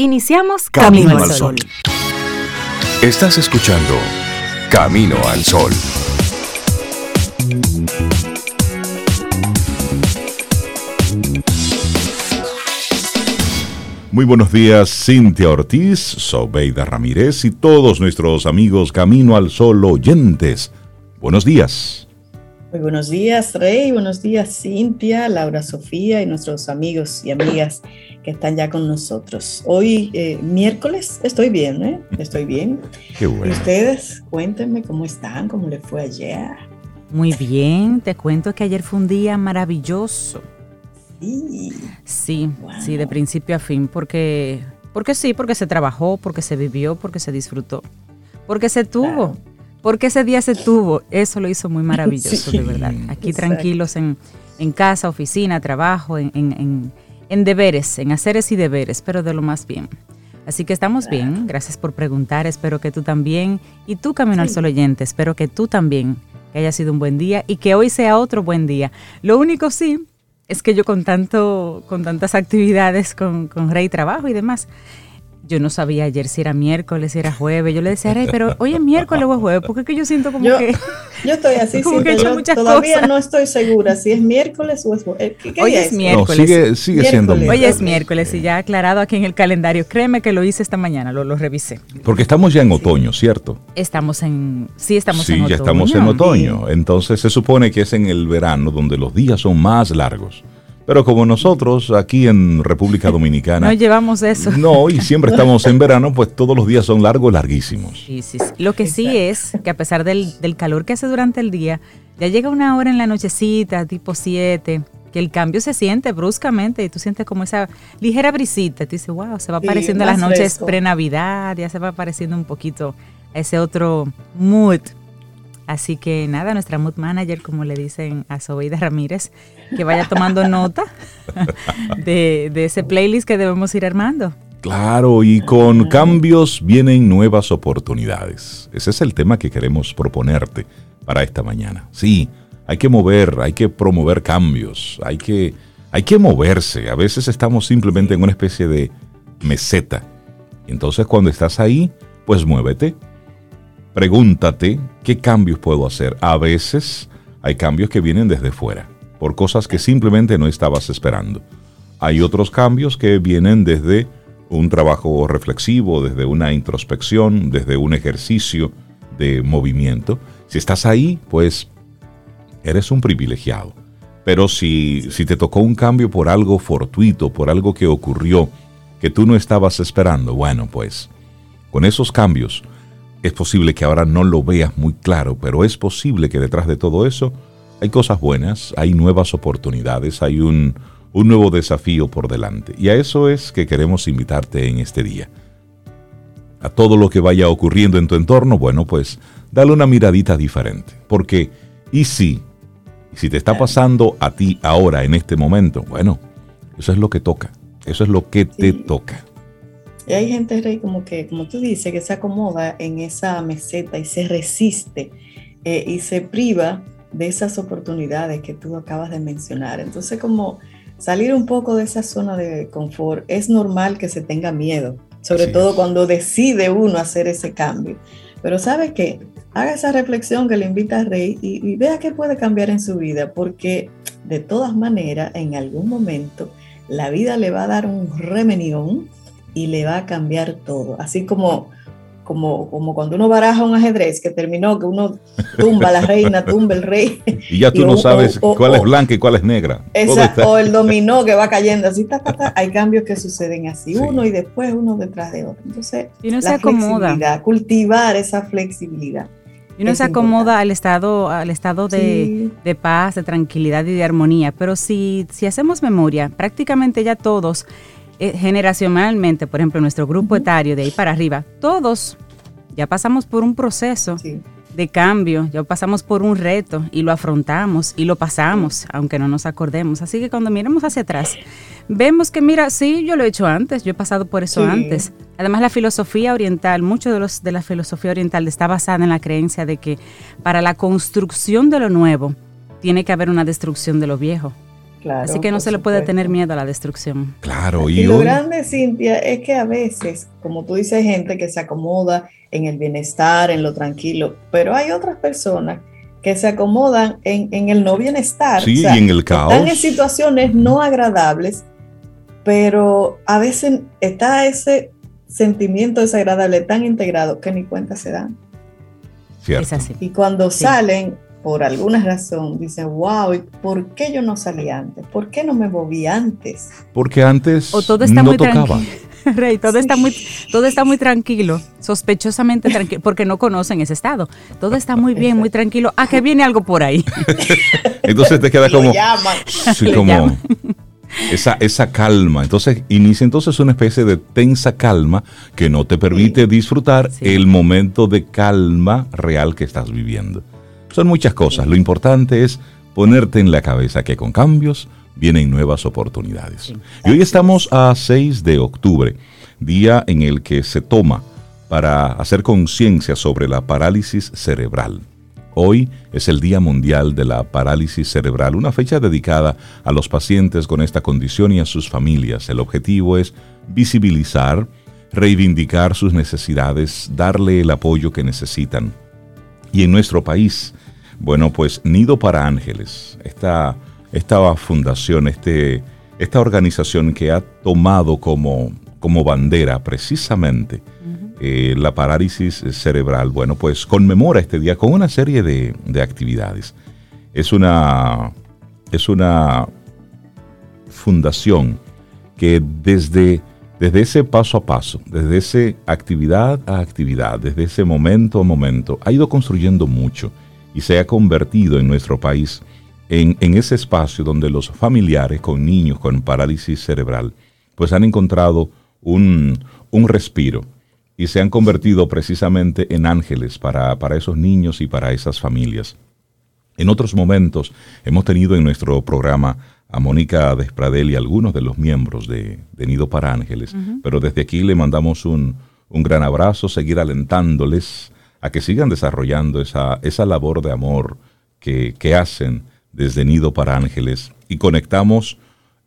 Iniciamos Camino, al Sol. Estás escuchando Camino al Sol. Muy buenos días, Cintia Ortiz, Sobeida Ramírez y todos nuestros amigos Camino al Sol oyentes. Buenos días. Muy buenos días, Rey. Buenos días, Cintia, Laura Sofía y nuestros amigos y amigas que están ya con nosotros. Hoy, eh, miércoles, estoy bien, ¿eh? Estoy bien. Qué bueno. ¿Y ustedes? Cuéntenme cómo están, cómo les fue ayer. Muy bien, te cuento que ayer fue un día maravilloso. Sí. Sí, sí, de principio a fin, porque, porque sí, porque se trabajó, porque se vivió, porque se disfrutó, porque se tuvo. Porque ese día se tuvo, eso lo hizo muy maravilloso, de verdad. Aquí tranquilos en, casa, oficina, trabajo, en, deberes, en haceres y deberes, pero de lo más bien. Así que estamos bien, gracias por preguntar, espero que tú también, y tú Camino al Sol oyente, espero que tú también, que haya sido un buen día y que hoy sea otro buen día. Lo único sí es que yo con tanto, con tantas actividades, con, con Rey Trabajo y demás, yo no sabía ayer si era miércoles, si era jueves. Yo le decía, Rey, pero hoy es miércoles o es jueves, porque es que yo siento como que. Yo estoy así, como que todavía no estoy segura si es miércoles o es jueves. hoy es, miércoles. sigue, sigue siendo miércoles. Hoy es miércoles y ya aclarado aquí en el calendario. Créeme que lo hice esta mañana, lo, lo revisé. Porque estamos ya en otoño, ¿cierto? Estamos en. Sí, estamos en otoño. Sí, ya estamos en otoño. Entonces se supone que es en el verano donde los días son más largos. Pero como nosotros aquí en República Dominicana... no llevamos eso. No, y siempre estamos en verano, pues todos los días son largos, larguísimos. Sí, sí, Lo que sí es que a pesar del, calor que hace durante el día, ya llega una hora en la nochecita, tipo 7, que el cambio se siente bruscamente y tú sientes como esa ligera brisita. Tú dices, wow, se va apareciendo las noches pre-Navidad, ya se va apareciendo un poquito ese otro mood Así que nada, nuestra mood manager, como le dicen a Sobeida Ramírez, que vaya tomando nota de, ese playlist que debemos ir armando. Claro, y con cambios vienen nuevas oportunidades. Ese es el tema que queremos proponerte para esta mañana. Sí, hay que mover, hay que promover cambios, hay que, hay que moverse. A veces estamos simplemente en una especie de meseta. Entonces cuando estás ahí, pues muévete, Pregúntate qué cambios puedo hacer. A veces hay cambios que vienen desde fuera, por cosas que simplemente no estabas esperando. Hay otros cambios que vienen desde un trabajo reflexivo, desde una introspección, desde un ejercicio de movimiento. Si estás ahí, pues eres un privilegiado. Pero si, si te tocó un cambio por algo fortuito, por algo que ocurrió, que tú no estabas esperando, bueno, pues con esos cambios es posible que ahora no lo veas muy claro, pero es posible que detrás de todo eso hay cosas buenas, hay nuevas oportunidades, hay un, nuevo desafío por delante. Y a eso es que queremos invitarte en este día. A todo lo que vaya ocurriendo en tu entorno, bueno, pues dale una miradita diferente. Porque, ¿y si? ¿Y si te está pasando a ti ahora, en este momento? Bueno, eso es lo que toca. Eso es lo que te toca. Y hay gente, Rey, como que, como tú dices, que se acomoda en esa meseta y se resiste eh, y se priva de esas oportunidades que tú acabas de mencionar. Entonces, como salir un poco de esa zona de confort, es normal que se tenga miedo, sobre todo cuando decide uno hacer ese cambio. Pero sabe qué, haga esa reflexión que le invita a Rey y, y vea qué puede cambiar en su vida, porque de todas maneras, en algún momento, la vida le va a dar un remenión y le va a cambiar todo. Así como, como, como cuando uno baraja un ajedrez que terminó, que uno tumba la reina, tumba el rey. Y ya tú no sabes cuál es blanca y cuál es negra. o el dominó que va cayendo así, hay cambios que suceden así, uno y después uno detrás de otro. Entonces, y no se acomoda. cultivar esa flexibilidad. Y uno se acomoda al estado, al estado de, de, paz, de tranquilidad y de armonía. Pero si, si hacemos memoria, prácticamente ya todos eh, generacionalmente, por ejemplo, nuestro grupo etario de ahí para arriba, todos ya pasamos por un proceso de cambio, ya pasamos por un reto y lo afrontamos y lo pasamos, aunque no nos acordemos. Así que cuando miremos hacia atrás, vemos que, mira, sí, yo lo he hecho antes, yo he pasado por eso antes. Además, la filosofía oriental, mucho de, los, de la filosofía oriental está basada en la creencia de que para la construcción de lo nuevo tiene que haber una destrucción de lo viejo. Así que no se le puede tener miedo a la destrucción. Claro, y, lo grande, Cintia, es que a veces, como tú dices, hay gente que se acomoda en el bienestar, en lo tranquilo, pero hay otras personas que se acomodan en, el no bienestar. Sí, y en el caos. Están en situaciones no agradables, pero a veces está ese sentimiento desagradable tan integrado que ni cuenta se dan. Cierto. Y cuando salen, por alguna razón, dicen, wow, ¿por qué yo no salí antes? ¿Por qué no me moví antes? Porque antes o todo está muy tocaba. Rey, todo está muy, todo está muy tranquilo, sospechosamente tranquilo, porque no conocen ese estado. Todo está muy bien, muy tranquilo. ¿A que viene algo por ahí? Entonces te queda como, sí, como esa, esa calma. Entonces inicia entonces una especie de tensa calma que no te permite disfrutar el momento de calma real que estás viviendo. Son muchas cosas. Lo importante es ponerte en la cabeza que con cambios vienen nuevas oportunidades. Y hoy estamos a 6 de octubre, día en el que se toma para hacer conciencia sobre la parálisis cerebral. Hoy es el Día Mundial de la Parálisis Cerebral, una fecha dedicada a los pacientes con esta condición y a sus familias. El objetivo es visibilizar, reivindicar sus necesidades, darle el apoyo que necesitan. Y en nuestro país, bueno, pues Nido para Ángeles, esta esta fundación, este, esta organización que ha tomado como, como bandera precisamente eh, la parálisis cerebral, bueno, pues conmemora este día con una serie de, actividades. Es una, es una fundación que desde, desde ese paso a paso, desde esa actividad a actividad, desde ese momento a momento, ha ido construyendo mucho y se ha convertido en nuestro país en, ese espacio donde los familiares con niños con parálisis cerebral pues han encontrado un, respiro y se han convertido precisamente en ángeles para, esos niños y para esas familias. En otros momentos hemos tenido en nuestro programa a Mónica Despradel y algunos de los miembros de, Nido para Ángeles, pero desde aquí le mandamos un, gran abrazo, seguir alentándoles a que sigan desarrollando esa, esa labor de amor que, que hacen desde Nido para Ángeles y conectamos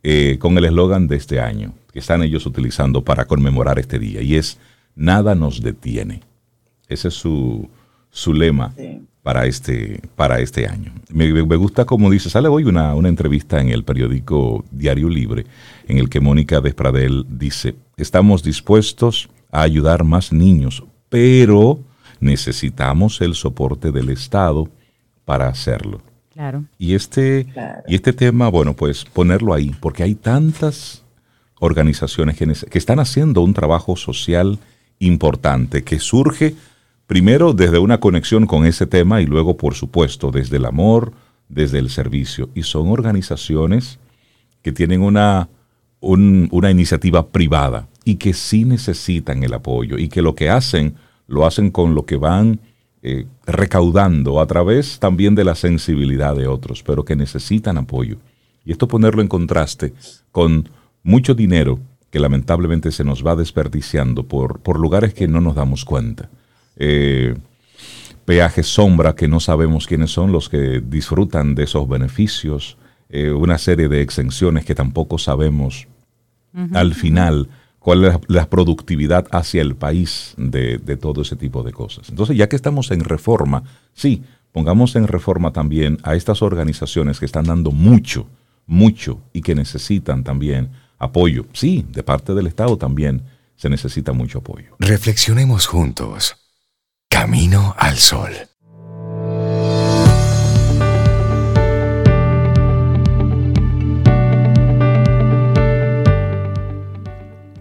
eh, con el eslogan de este año que están ellos utilizando para conmemorar este día y es Nada nos detiene. Ese es su, su lema para, este, para este año. Me, gusta como dice, sale hoy una, una entrevista en el periódico Diario Libre en el que Mónica Despradel dice, estamos dispuestos a ayudar más niños, pero necesitamos el soporte del Estado para hacerlo. Y este, y este tema, bueno, pues ponerlo ahí, porque hay tantas organizaciones que, que están haciendo un trabajo social importante que surge primero desde una conexión con ese tema y luego, por supuesto, desde el amor, desde el servicio. Y son organizaciones que tienen una, una iniciativa privada y que sí necesitan el apoyo y que lo que hacen lo hacen con lo que van eh, recaudando a través también de la sensibilidad de otros, pero que necesitan apoyo. Y esto ponerlo en contraste con mucho dinero que lamentablemente se nos va desperdiciando por, por lugares que no nos damos cuenta. Eh, peajes sombra que no sabemos quiénes son los que disfrutan de esos beneficios, eh, una serie de exenciones que tampoco sabemos al final cuál es la productividad hacia el país de, todo ese tipo de cosas. Entonces, ya que estamos en reforma, sí, pongamos en reforma también a estas organizaciones que están dando mucho, mucho y que necesitan también apoyo. Sí, de parte del Estado también se necesita mucho apoyo. Reflexionemos juntos. Camino al sol.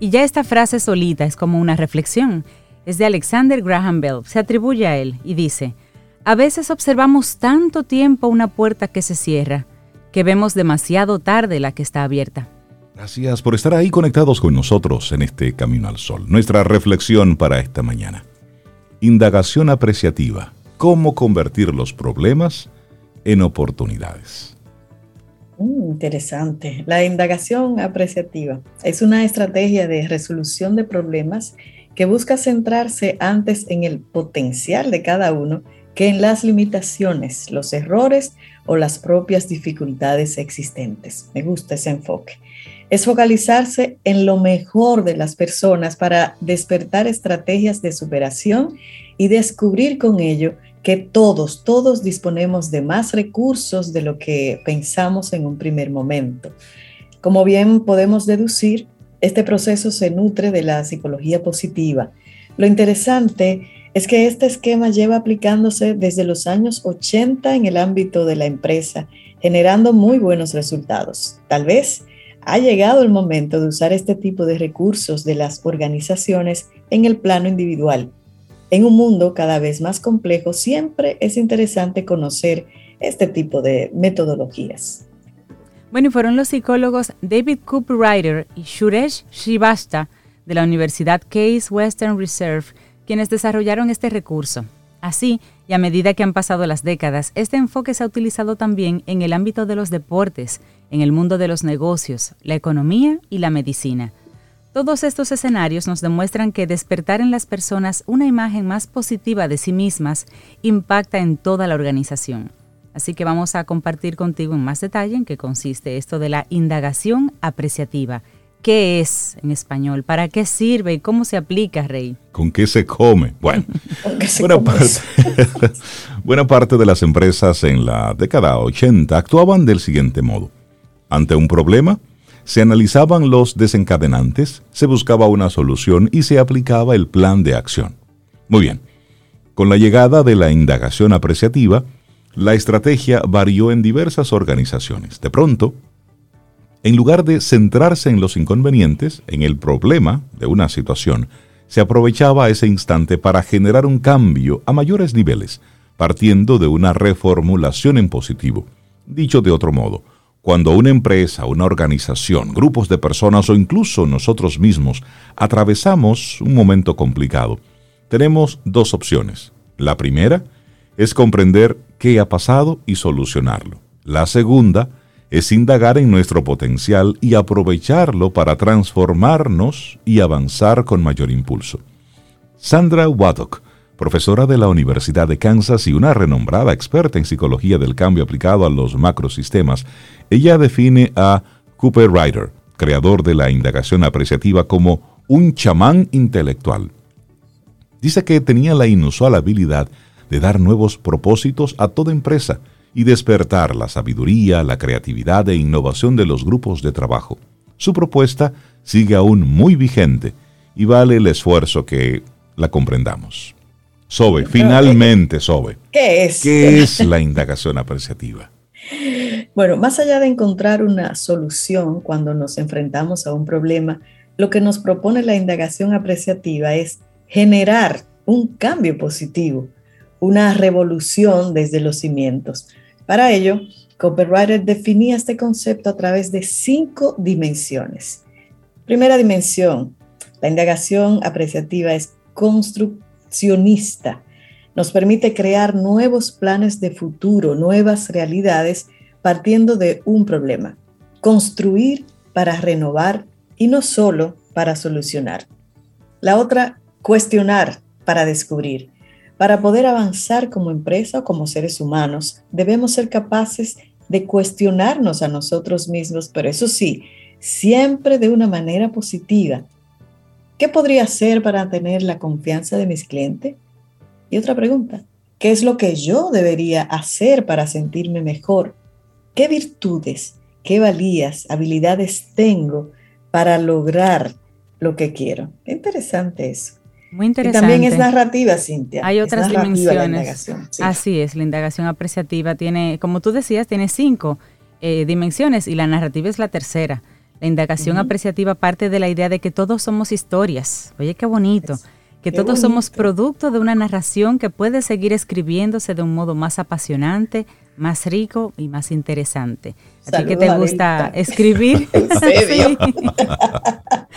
Y ya esta frase solita es como una reflexión. Es de Alexander Graham Bell. Se atribuye a él y dice, a veces observamos tanto tiempo una puerta que se cierra que vemos demasiado tarde la que está abierta. Gracias por estar ahí conectados con nosotros en este Camino al Sol. Nuestra reflexión para esta mañana. Indagación apreciativa. ¿Cómo convertir los problemas en oportunidades? Mm, interesante. La indagación apreciativa es una estrategia de resolución de problemas que busca centrarse antes en el potencial de cada uno que en las limitaciones, los errores o las propias dificultades existentes. Me gusta ese enfoque. Es focalizarse en lo mejor de las personas para despertar estrategias de superación y descubrir con ello que todos, todos disponemos de más recursos de lo que pensamos en un primer momento. Como bien podemos deducir, este proceso se nutre de la psicología positiva. Lo interesante es que este esquema lleva aplicándose desde los años 80 en el ámbito de la empresa, generando muy buenos resultados. Tal vez ha llegado el momento de usar este tipo de recursos de las organizaciones en el plano individual. En un mundo cada vez más complejo, siempre es interesante conocer este tipo de metodologías. Bueno, y fueron los psicólogos David Cooper y Suresh Srivastava de la Universidad Case Western Reserve quienes desarrollaron este recurso. Así, y a medida que han pasado las décadas, este enfoque se ha utilizado también en el ámbito de los deportes, en el mundo de los negocios, la economía y la medicina. Todos estos escenarios nos demuestran que despertar en las personas una imagen más positiva de sí mismas impacta en toda la organización. Así que vamos a compartir contigo en más detalle en qué consiste esto de la indagación apreciativa. ¿Qué es en español? ¿Para qué sirve y cómo se aplica, Rey? ¿Con qué se come? Bueno, buena, parte, buena parte de las empresas en la década 80 actuaban del siguiente modo. Ante un problema, se analizaban los desencadenantes, se buscaba una solución y se aplicaba el plan de acción. Muy bien, con la llegada de la indagación apreciativa, la estrategia varió en diversas organizaciones. De pronto, en lugar de centrarse en los inconvenientes, en el problema de una situación, se aprovechaba ese instante para generar un cambio a mayores niveles, partiendo de una reformulación en positivo. Dicho de otro modo, cuando una empresa, una organización, grupos de personas o incluso nosotros mismos atravesamos un momento complicado, tenemos dos opciones. La primera es comprender qué ha pasado y solucionarlo. La segunda es indagar en nuestro potencial y aprovecharlo para transformarnos y avanzar con mayor impulso. Sandra Waddock, profesora de la Universidad de Kansas y una renombrada experta en psicología del cambio aplicado a los macrosistemas, ella define a Cooper Ryder, creador de la indagación apreciativa, como un chamán intelectual. Dice que tenía la inusual habilidad de dar nuevos propósitos a toda empresa y despertar la sabiduría, la creatividad e innovación de los grupos de trabajo. Su propuesta sigue aún muy vigente y vale el esfuerzo que la comprendamos. Sobe, finalmente Sobe. ¿Qué es? ¿Qué es la indagación apreciativa? Bueno, más allá de encontrar una solución cuando nos enfrentamos a un problema, lo que nos propone la indagación apreciativa es generar un cambio positivo, una revolución desde los cimientos. Para ello, Copywriter definía este concepto a través de cinco dimensiones. Primera dimensión, la indagación apreciativa es construccionista. Nos permite crear nuevos planes de futuro, nuevas realidades partiendo de un problema. Construir para renovar y no solo para solucionar. La otra, cuestionar para descubrir. Para poder avanzar como empresa o como seres humanos, debemos ser capaces de cuestionarnos a nosotros mismos, pero eso sí, siempre de una manera positiva. ¿Qué podría hacer para tener la confianza de mis clientes? Y otra pregunta, ¿qué es lo que yo debería hacer para sentirme mejor? ¿Qué virtudes, qué valías, habilidades tengo para lograr lo que quiero? Qué interesante eso. Muy interesante. Y también es narrativa, Cintia. Hay otras dimensiones. Así es, la indagación apreciativa tiene, como tú decías, tiene cinco eh, dimensiones y la narrativa es la tercera. La indagación apreciativa parte de la idea de que todos somos historias. Oye, qué bonito. que todos somos producto de una narración que puede seguir escribiéndose de un modo más apasionante, más rico y más interesante. Así que te gusta escribir.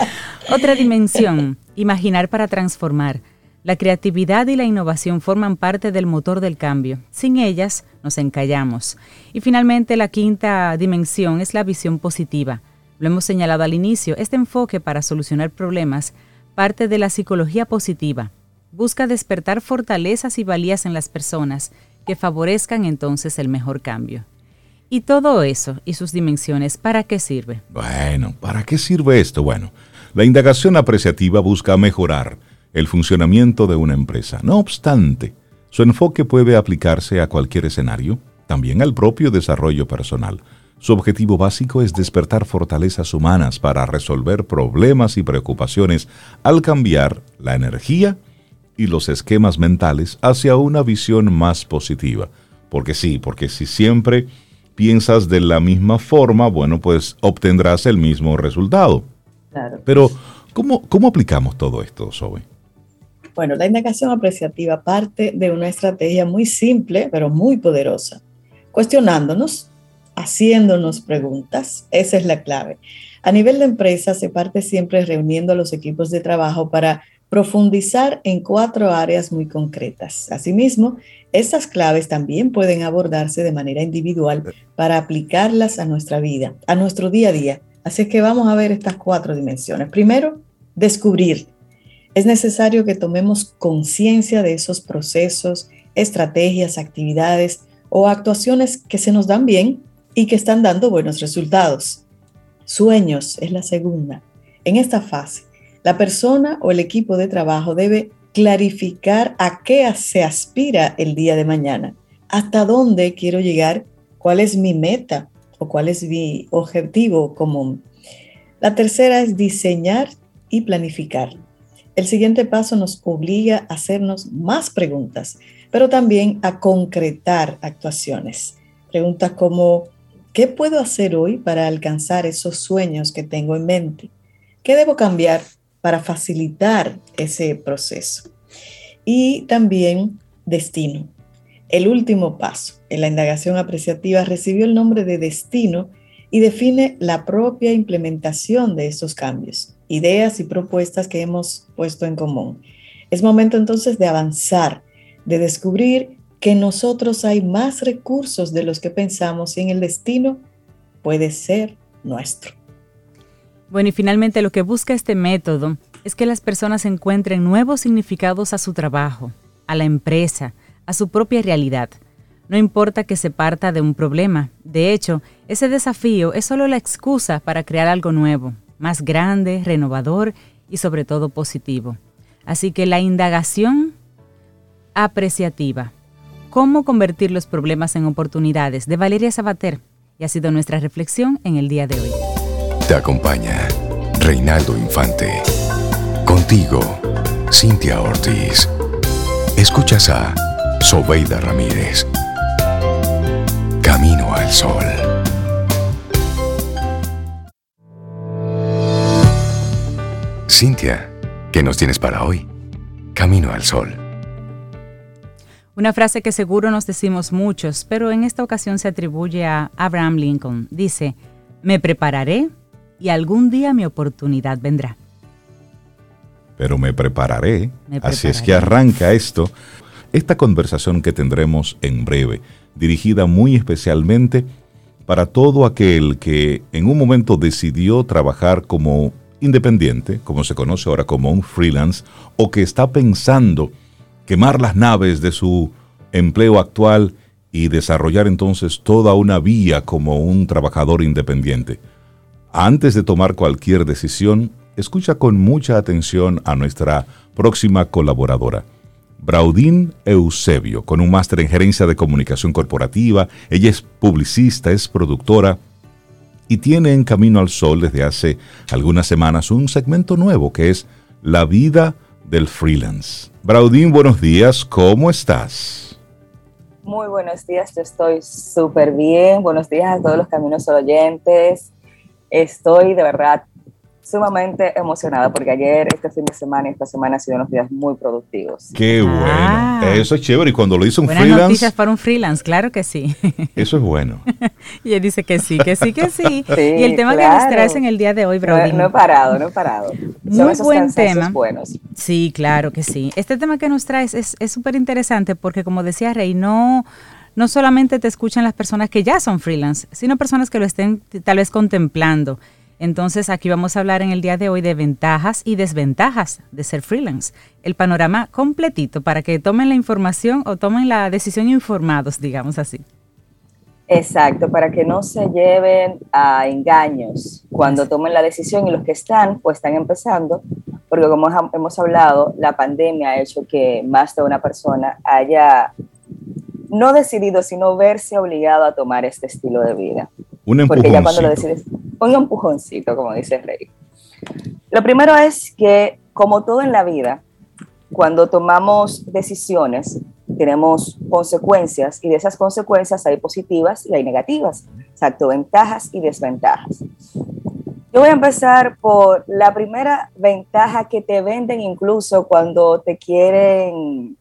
Otra dimensión, imaginar para transformar. La creatividad y la innovación forman parte del motor del cambio. Sin ellas, nos encallamos. Y finalmente, la quinta dimensión es la visión positiva. Lo hemos señalado al inicio, este enfoque para solucionar problemas parte de la psicología positiva. busca despertar fortalezas y valías en las personas que favorezcan entonces el mejor cambio. Y todo eso y sus dimensiones, ¿para qué sirve? Bueno, ¿para qué sirve esto? Bueno, la indagación apreciativa busca mejorar el funcionamiento de una empresa. No obstante, su enfoque puede aplicarse a cualquier escenario, también al propio desarrollo personal. Su objetivo básico es despertar fortalezas humanas para resolver problemas y preocupaciones al cambiar la energía y los esquemas mentales hacia una visión más positiva. Porque sí, porque si siempre piensas de la misma forma, bueno, pues obtendrás el mismo resultado. Claro. Pero, ¿cómo, cómo aplicamos todo esto, Zoe? Bueno, la indagación apreciativa parte de una estrategia muy simple, pero muy poderosa. Cuestionándonos, haciéndonos preguntas, esa es la clave. A nivel de empresa se parte siempre reuniendo a los equipos de trabajo para profundizar en cuatro áreas muy concretas. Asimismo, estas claves también pueden abordarse de manera individual para aplicarlas a nuestra vida, a nuestro día a día. Así que vamos a ver estas cuatro dimensiones. Primero, descubrir. Es necesario que tomemos conciencia de esos procesos, estrategias, actividades o actuaciones que se nos dan bien y que están dando buenos resultados. Sueños es la segunda. En esta fase, la persona o el equipo de trabajo debe clarificar a qué se aspira el día de mañana, hasta dónde quiero llegar, cuál es mi meta o cuál es mi objetivo común. La tercera es diseñar y planificar. El siguiente paso nos obliga a hacernos más preguntas, pero también a concretar actuaciones. Preguntas como, ¿qué puedo hacer hoy para alcanzar esos sueños que tengo en mente? ¿Qué debo cambiar para facilitar ese proceso. Y también destino. El último paso en la indagación apreciativa recibió el nombre de destino y define la propia implementación de esos cambios, ideas y propuestas que hemos puesto en común. Es momento entonces de avanzar, de descubrir que en nosotros hay más recursos de los que pensamos y en el destino puede ser nuestro. Bueno, y finalmente lo que busca este método es que las personas encuentren nuevos significados a su trabajo, a la empresa, a su propia realidad. No importa que se parta de un problema. De hecho, ese desafío es solo la excusa para crear algo nuevo, más grande, renovador y sobre todo positivo. Así que la indagación apreciativa. ¿Cómo convertir los problemas en oportunidades? de Valeria Sabater y ha sido nuestra reflexión en el día de hoy. Te acompaña Reinaldo Infante. Contigo, Cintia Ortiz. Escuchas a Sobeida Ramírez. Camino al Sol. Cintia, ¿qué nos tienes para hoy? Camino al Sol. Una frase que seguro nos decimos muchos, pero en esta ocasión se atribuye a Abraham Lincoln. Dice, me prepararé y algún día mi oportunidad vendrá. Pero me prepararé. Así es que arranca esto, esta conversación que tendremos en breve, dirigida muy especialmente para todo aquel que en un momento decidió trabajar como independiente, como se conoce ahora como un freelance, o que está pensando quemar las naves de su empleo actual y desarrollar entonces toda una vía como un trabajador independiente. Antes de tomar cualquier decisión, escucha con mucha atención a nuestra próxima colaboradora. Braudín Eusebio, con un máster en gerencia de comunicación corporativa. Ella es publicista, es productora y tiene en Camino al Sol desde hace algunas semanas un segmento nuevo que es La vida del freelance. Braudín, buenos días, ¿cómo estás? Muy buenos días, yo estoy súper bien. Buenos días a todos los Caminos oyentes. Estoy de verdad sumamente emocionada porque ayer, este fin de semana y esta semana han sido unos días muy productivos. Qué ah. bueno. Eso es chévere. Y cuando lo hizo un Buenas freelance. noticias para un freelance, claro que sí. Eso es bueno. y él dice que sí, que sí, que sí. y el tema que nos traes en el día de hoy, Brody. No, he parado, no he parado. Muy buen tema. Buenos. Sí, claro que sí. Este tema que nos traes es súper interesante porque, como decía Rey, no no solamente te escuchan las personas que ya son freelance, sino personas que lo estén tal vez contemplando Entonces aquí vamos a hablar en el día de hoy de ventajas y desventajas de ser freelance. El panorama completito para que tomen la información o tomen la decisión informados, digamos así. Exacto, para que no se lleven a engaños cuando tomen la decisión y los que están, pues están empezando, porque como hemos hablado, la pandemia ha hecho que más de una persona haya no decidido, sino verse obligado a tomar este estilo de vida. Un empujoncito. Porque ya cuando lo decides, un empujoncito, como dice Rey. Lo primero es que, como todo en la vida, cuando tomamos decisiones, tenemos consecuencias y de esas consecuencias hay positivas y hay negativas, exacto, ventajas y desventajas. Yo voy a empezar por la primera ventaja que te venden incluso cuando te quieren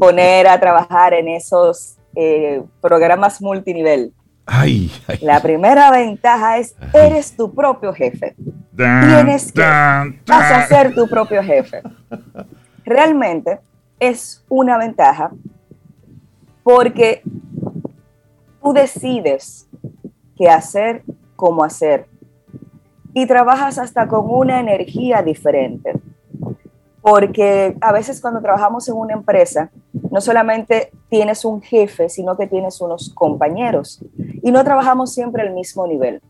poner a trabajar en esos eh, programas multinivel. Ay, La primera ventaja es, eres tu propio jefe. Tienes que, vas a ser tu propio jefe. Realmente es una ventaja porque tú decides qué hacer, cómo hacer. Y trabajas hasta con una energía diferente. Porque a veces cuando trabajamos en una empresa, no solamente tienes un jefe, sino que tienes unos compañeros. Y no trabajamos siempre al mismo nivel.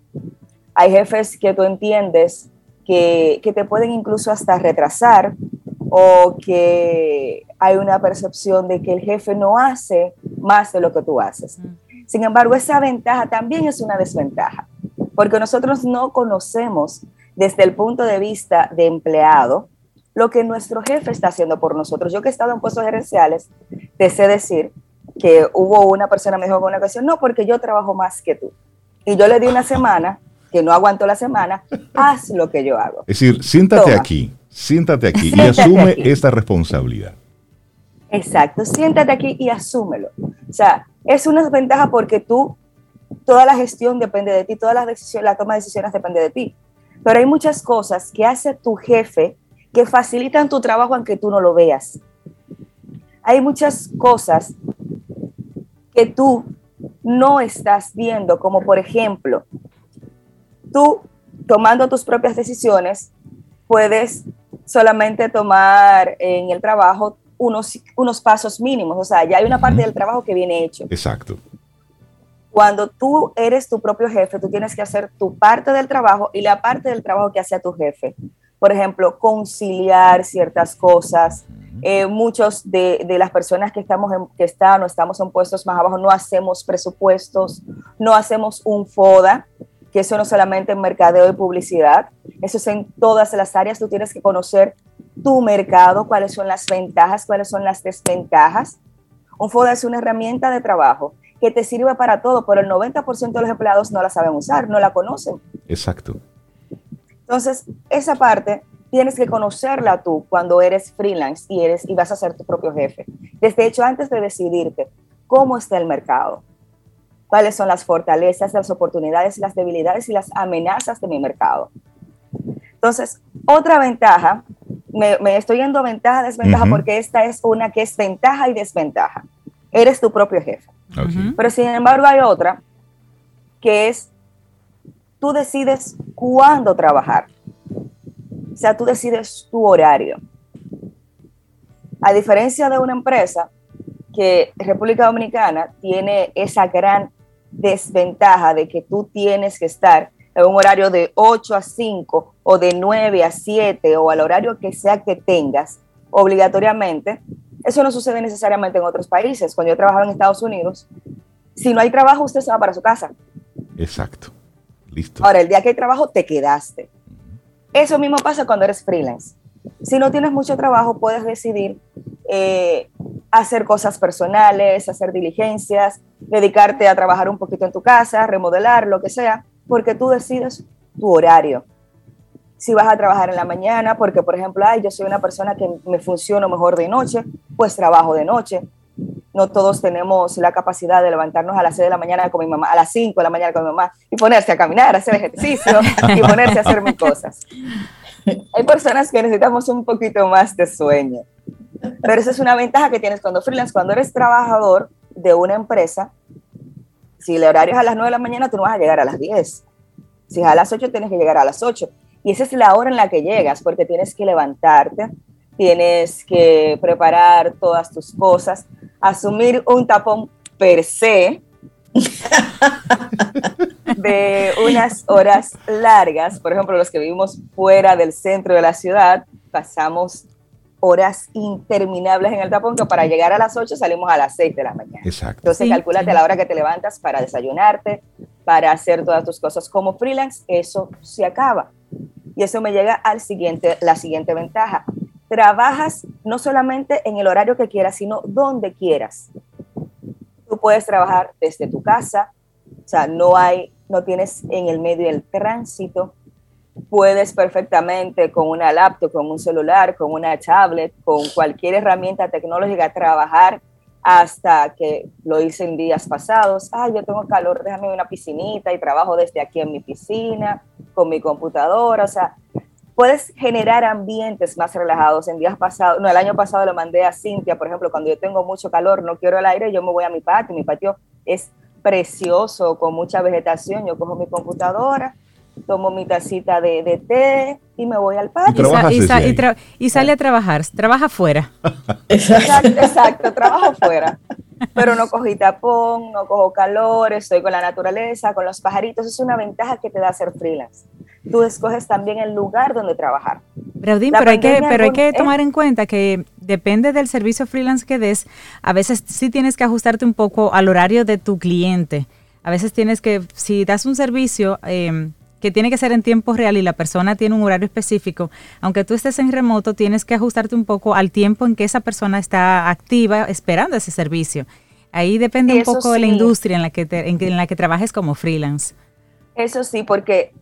Hay jefes que tú entiendes que, que te pueden incluso hasta retrasar o que hay una percepción de que el jefe no hace más de lo que tú haces. Sin embargo, esa ventaja también es una desventaja, porque nosotros no conocemos desde el punto de vista de empleado lo que nuestro jefe está haciendo por nosotros. Yo que he estado en puestos gerenciales, te sé decir que hubo una persona me dijo en una ocasión, no, porque yo trabajo más que tú. Y yo le di una semana, que no aguantó la semana, haz lo que yo hago. Es decir, siéntate aquí, siéntate aquí y asume esta responsabilidad. Exacto, siéntate aquí y asúmelo. O sea, es una ventaja porque tú, toda la gestión depende de ti, todas las decisiones, la toma de decisiones depende de ti. Pero hay muchas cosas que hace tu jefe que facilitan tu trabajo aunque tú no lo veas. Hay muchas cosas que tú no estás viendo, como por ejemplo, tú tomando tus propias decisiones, puedes solamente tomar en el trabajo unos, unos pasos mínimos, o sea, ya hay una parte del trabajo que viene hecho. Exacto. Cuando tú eres tu propio jefe, tú tienes que hacer tu parte del trabajo y la parte del trabajo que hace tu jefe. Por ejemplo, conciliar ciertas cosas. Eh, muchos de, de, las personas que, estamos en, que están o estamos en puestos más abajo no hacemos presupuestos, no hacemos un FODA, que eso no solamente en mercadeo y publicidad, eso es en todas las áreas, tú tienes que conocer tu mercado, cuáles son las ventajas, cuáles son las desventajas. Un FODA es una herramienta de trabajo que te sirve para todo, pero el 90% de los empleados no la saben usar, no la conocen. Exacto. Entonces, esa parte tienes que conocerla tú cuando eres freelance y, eres, y vas a ser tu propio jefe. Desde hecho, antes de decidirte cómo está el mercado, cuáles son las fortalezas, las oportunidades, las debilidades y las amenazas de mi mercado. Entonces, otra ventaja me, estoy yendo ventaja, desventaja, porque esta es una que es ventaja y desventaja. Eres tu propio jefe. Pero sin embargo hay otra que es, tú decides cuándo trabajar. O sea, tú decides tu horario. A diferencia de una empresa que República Dominicana tiene esa gran desventaja de que tú tienes que estar en un horario de 8 a 5 o de 9 a 7 o al horario que sea que tengas obligatoriamente, eso no sucede necesariamente en otros países. Cuando yo trabajaba en Estados Unidos, si no hay trabajo, usted se va para su casa. Exacto. Listo. Ahora, el día que hay trabajo, te quedaste. Eso mismo pasa cuando eres freelance. Si no tienes mucho trabajo, puedes decidir eh, hacer cosas personales, hacer diligencias, dedicarte a trabajar un poquito en tu casa, remodelar, lo que sea, porque tú decides tu horario. Si vas a trabajar en la mañana, porque por ejemplo, ay, yo soy una persona que me funciona mejor de noche, pues trabajo de noche. No todos tenemos la capacidad de levantarnos a las 6 de la mañana con mi mamá, a las 5 de la mañana con mi mamá y ponerse a caminar, a hacer ejercicio y ponerse a hacer mis cosas. Hay personas que necesitamos un poquito más de sueño. Pero esa es una ventaja que tienes cuando freelance, cuando eres trabajador de una empresa, si el horario es a las 9 de la mañana, tú no vas a llegar a las 10. Si es a las 8, tienes que llegar a las 8. Y esa es la hora en la que llegas, porque tienes que levantarte, tienes que preparar todas tus cosas, asumir un tapón per se de unas horas largas. Por ejemplo, los que vivimos fuera del centro de la ciudad, pasamos horas interminables en el tapón que para llegar a las 8 salimos a las 6 de la mañana. Exacto. Entonces, Sí, calculate sí. la hora que te levantas para desayunarte, para hacer todas tus cosas como freelance, eso se acaba. Y eso me llega al siguiente, la siguiente ventaja. Trabajas no solamente en el horario que quieras, sino donde quieras. Tú puedes trabajar desde tu casa, o sea, no hay, no tienes en el medio el tránsito. Puedes perfectamente con una laptop, con un celular, con una tablet, con cualquier herramienta tecnológica trabajar hasta que lo hice días pasados. Ah, yo tengo calor, déjame una piscinita y trabajo desde aquí en mi piscina, con mi computadora. O sea, puedes generar ambientes más relajados. En días pasados, no, el año pasado le mandé a Cintia, por ejemplo, cuando yo tengo mucho calor, no quiero el aire, yo me voy a mi patio. Mi patio es precioso, con mucha vegetación. Yo cojo mi computadora, tomo mi tacita de, de té y me voy al Y patio. trabajas y, sa- desde y ahí. tra- y sale a trabajar, trabaja afuera. Exacto, exacto, trabajo fuera. Pero no cogí tapón, no cojo calor, estoy con la naturaleza, con los pajaritos. Es una ventaja que te da ser freelance. Tú escoges también el lugar donde trabajar. Braudín, pero hay que, pero hay que eh. tomar en cuenta que depende del servicio freelance que des, a veces sí tienes que ajustarte un poco al horario de tu cliente. A veces tienes que, si das un servicio eh, que tiene que ser en tiempo real y la persona tiene un horario específico, aunque tú estés en remoto, tienes que ajustarte un poco al tiempo en que esa persona está activa esperando ese servicio. Ahí depende un poco de la industria en la que te- en, en la que trabajes como freelance. Eso sí, porque,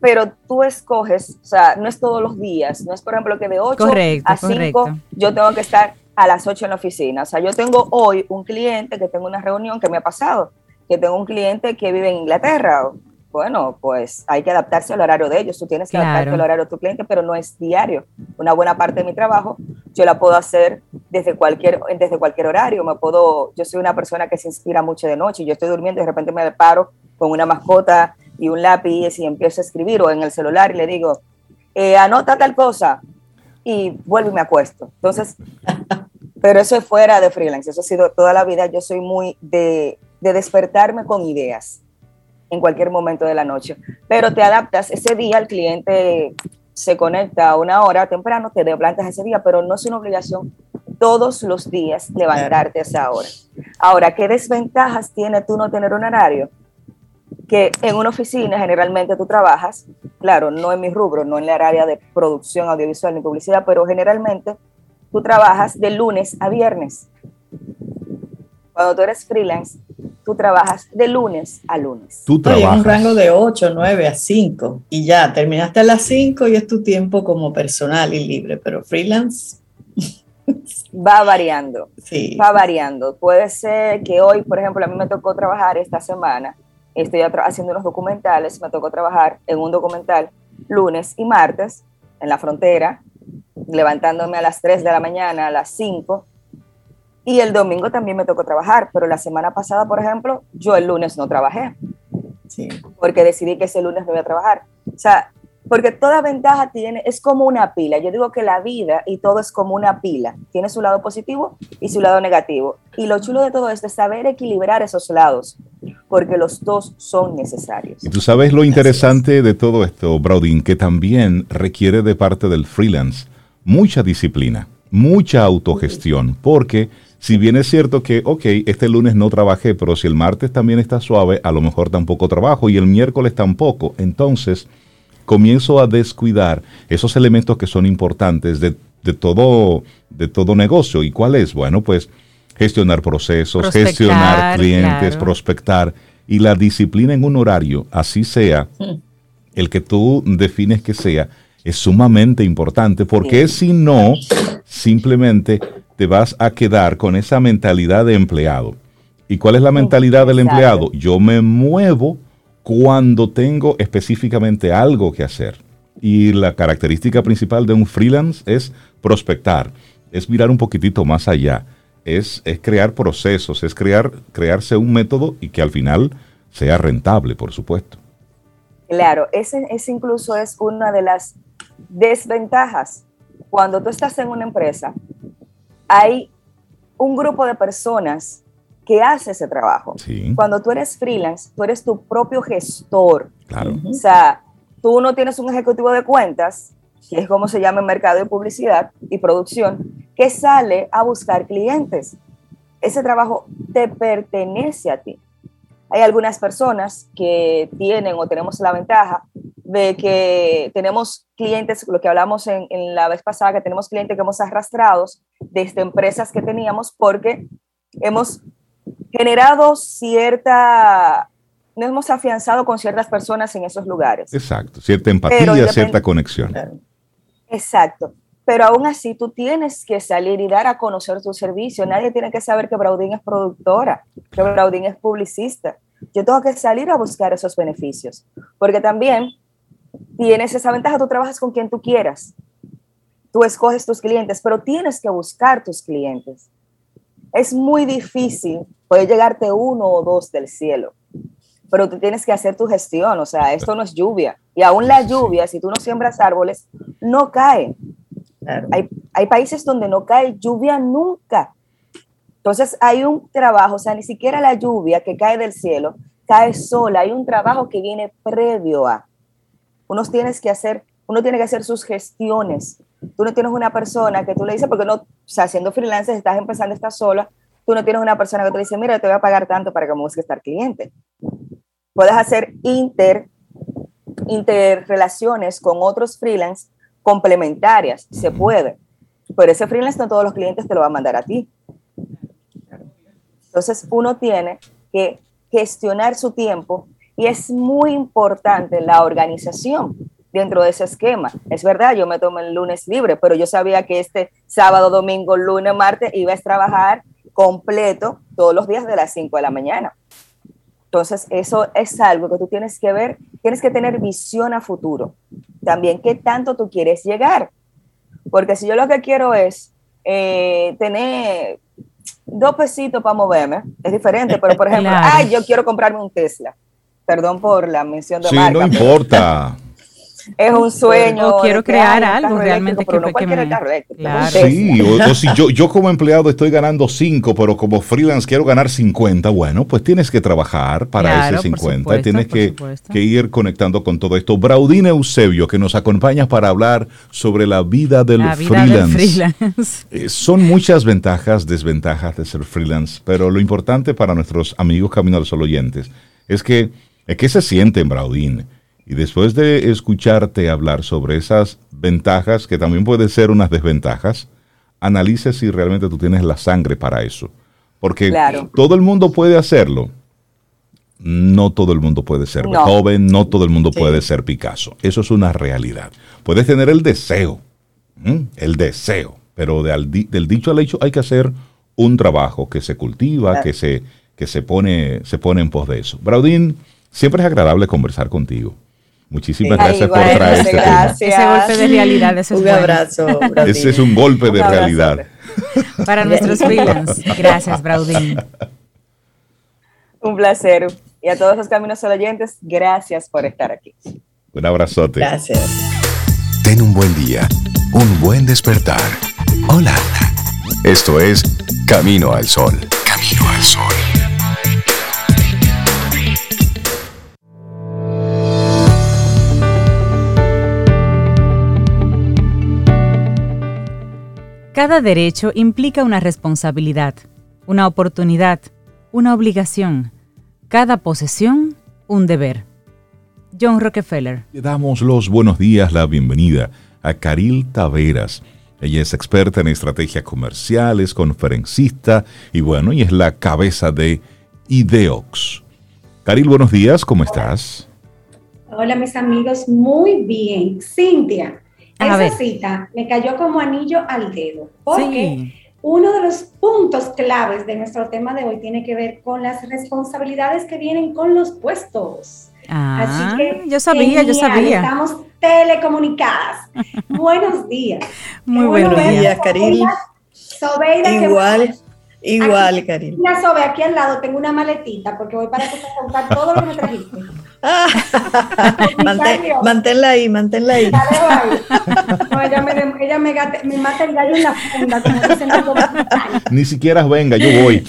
pero tú escoges, o sea, no es todos los días, no es por ejemplo que de 8 Correcto, a 5 correcto. yo tengo que estar a las 8 en la oficina. O sea, yo tengo hoy un cliente que tengo una reunión que me ha pasado, que tengo un cliente que vive en Inglaterra. Bueno, pues hay que adaptarse al horario de ellos. Tú tienes que adaptarte Claro. al horario de tu cliente, pero no es diario. Una buena parte de mi trabajo yo la puedo hacer desde cualquier, desde cualquier horario. Me puedo, yo soy una persona que se inspira mucho de noche. Yo estoy durmiendo y de repente me paro con una mascota y un lápiz y empiezo a escribir o en el celular y le digo, eh, anota tal cosa y vuelvo y me acuesto. Entonces, pero eso es fuera de freelance, eso ha sido toda la vida. Yo soy muy de, de despertarme con ideas en cualquier momento de la noche, pero te adaptas. Ese día el cliente se conecta a una hora temprano, te plantas ese día, pero no es una obligación todos los días levantarte a esa hora. Ahora, ¿qué desventajas tiene tú no tener un horario? Que en una oficina generalmente tú trabajas, claro, no en mi rubro, no en la área de producción audiovisual ni publicidad, pero generalmente tú trabajas de lunes a viernes. Cuando tú eres freelance, tú trabajas de lunes a lunes. Tú trabajas. un rango de 8, 9 a 5 y ya, terminaste a las 5 y es tu tiempo como personal y libre, pero freelance, Va variando. sí. va variando. Puede ser que hoy, por ejemplo, a mí me tocó trabajar esta semana, estoy haciendo unos documentales, me tocó trabajar en un documental lunes y martes en la frontera, levantándome a las 3 de la mañana, a las 5, y el domingo también me tocó trabajar, pero la semana pasada, por ejemplo, yo el lunes no trabajé, sí. porque decidí que ese lunes no iba a trabajar. O sea, porque toda ventaja tiene, es como una pila. Yo digo que la vida y todo es como una pila. Tiene su lado positivo y su lado negativo. Y lo chulo de todo esto es saber equilibrar esos lados, porque los dos son necesarios. Y tú sabes lo interesante de todo esto, Braudin, que también requiere de parte del freelance mucha disciplina, mucha autogestión, porque si bien es cierto que, ok, este lunes no trabajé, pero si el martes también está suave, a lo mejor tampoco trabajo y el miércoles tampoco, entonces comienzo a descuidar esos elementos que son importantes de, de todo, de todo negocio. ¿Y cuál es? Bueno, pues gestionar procesos, Prospectar, gestionar clientes, claro. prospectar y la disciplina en un horario, así sea el que tú defines que sea, es sumamente importante porque si no, simplemente te vas a quedar con esa mentalidad de empleado. ¿Y cuál es la mentalidad del empleado? Yo me muevo cuando tengo específicamente algo que hacer. Y la característica principal de un freelance es prospectar, es mirar un poquitito más allá, es, es crear procesos, es crear, crearse un método y que al final sea rentable, por supuesto. Claro, ese, ese incluso es una de las desventajas. Cuando tú estás en una empresa, hay un grupo de personas que hace ese trabajo. Sí. Cuando tú eres freelance, tú eres tu propio gestor. Claro. O sea, tú no tienes un ejecutivo de cuentas, que es como se llama en mercado de publicidad y producción, que sale a buscar clientes. Ese trabajo te pertenece a ti. Hay algunas personas que tienen o tenemos la ventaja de que tenemos clientes, lo que hablamos en, en la vez pasada, que tenemos clientes que hemos arrastrados desde empresas que teníamos porque hemos generado cierta, nos hemos afianzado con ciertas personas en esos lugares. Exacto. Cierta empatía, cierta conexión. Exacto. Pero aún así, tú tienes que salir y dar a conocer tu servicio. Nadie tiene que saber que Braudín es productora, que Braudín es publicista. Yo tengo que salir a buscar esos beneficios. Porque también tienes esa ventaja, tú trabajas con quien tú quieras. Tú escoges tus clientes, pero tienes que buscar tus clientes. Es muy difícil poder llegarte uno o dos del cielo, pero tú tienes que hacer tu gestión. O sea, esto no es lluvia. Y aún la lluvia, si tú no siembras árboles, no cae. Hay, países donde no cae lluvia nunca. Entonces hay un trabajo, o sea, ni siquiera la lluvia que cae del cielo cae sola, hay un trabajo que viene previo a. Uno tienes que hacer, uno tiene que hacer sus gestiones. Tú no tienes una persona que tú le dices, porque no, o sea, siendo freelancer, estás empezando, estás sola, tú no tienes una persona que tú le dices, mira, te voy a pagar tanto para que me busques estar cliente. Puedes hacer inter, interrelaciones con otros freelance complementarias, se puede, pero ese freelance no todos los clientes te lo va a mandar a ti. Entonces uno tiene que gestionar su tiempo y es muy importante la organización dentro de ese esquema. Es verdad, yo me tomo el lunes libre, pero yo sabía que este sábado, domingo, lunes, martes iba a trabajar completo todos los días de las 5 de la mañana. Entonces, eso es algo que tú tienes que ver, tienes que tener visión a futuro. También, ¿qué tanto tú quieres llegar? Porque si yo lo que quiero es eh, tener dos pesitos para moverme, es diferente, pero por ejemplo, Claro. ay, yo quiero comprarme un Tesla. Perdón por la mención de Sí, marca. no pero importa. Es un sueño. O quiero crear algo realmente que- no que me- carro Claro. Sí, o, o si yo, yo como empleado estoy ganando 5, pero como freelance quiero ganar 50, bueno, pues tienes que trabajar para Claro, ese por 50 y supuesto, tienes que, ir conectando con todo esto. Braudina Eusebio, que nos acompaña para hablar sobre la vida del La vida freelance. del freelance. Eh, son muchas ventajas, desventajas de ser freelance, pero lo importante para nuestros amigos Camino al Sol oyentes es que, es que se siente en Braudín. Y después de escucharte hablar sobre esas ventajas, que también pueden ser unas desventajas, analice si realmente tú tienes la sangre para eso. Porque Claro. todo el mundo puede hacerlo. No todo el mundo puede ser No. Beethoven, no todo el mundo Sí. puede ser Picasso. Eso es una realidad. Puedes tener el deseo, ¿m? el deseo, pero de al di- del dicho al hecho hay que hacer un trabajo que se cultiva, Claro. que se que se pone se pone en pos de eso. Braudín, siempre es agradable conversar contigo. Muchísimas Ay, gracias por traer este tema. Ese golpe de realidad, ese es Un abrazo. Ese es un golpe de abrazo. realidad. Para nuestros freelance. Gracias, Braudín. Un placer. Y a todos los caminos oyentes, gracias por estar aquí. Un abrazote. Gracias. Ten un buen día, un buen despertar. Hola. Esto es Camino al Sol. Camino al Sol. Cada derecho implica una responsabilidad, una oportunidad, una obligación. Cada posesión, un deber. John Rockefeller. Le damos los buenos días, la bienvenida a Caril Taveras. Ella es experta en estrategia comercial, es conferencista y bueno, y es la cabeza de Ideox. Caril, buenos días, ¿cómo estás? Hola mis amigos, muy bien. Cintia, A esa ver. cita me cayó como anillo al dedo, porque Sí. uno de los puntos claves de nuestro tema de hoy tiene que ver con las responsabilidades que vienen con los puestos. Ah, Así que yo sabía, yo sabía. Estamos telecomunicadas. Buenos días. Muy buenos días. Caril. Sobeida, qué Igual, Igual, Karina. La sobe aquí al lado, tengo una maletita porque voy para contar todo lo que me trajiste. Mantén, manténla ahí, manténla ahí. No, ella me, ella me, me, mata el gallo en la funda, como dicen los Ni siquiera venga, yo voy.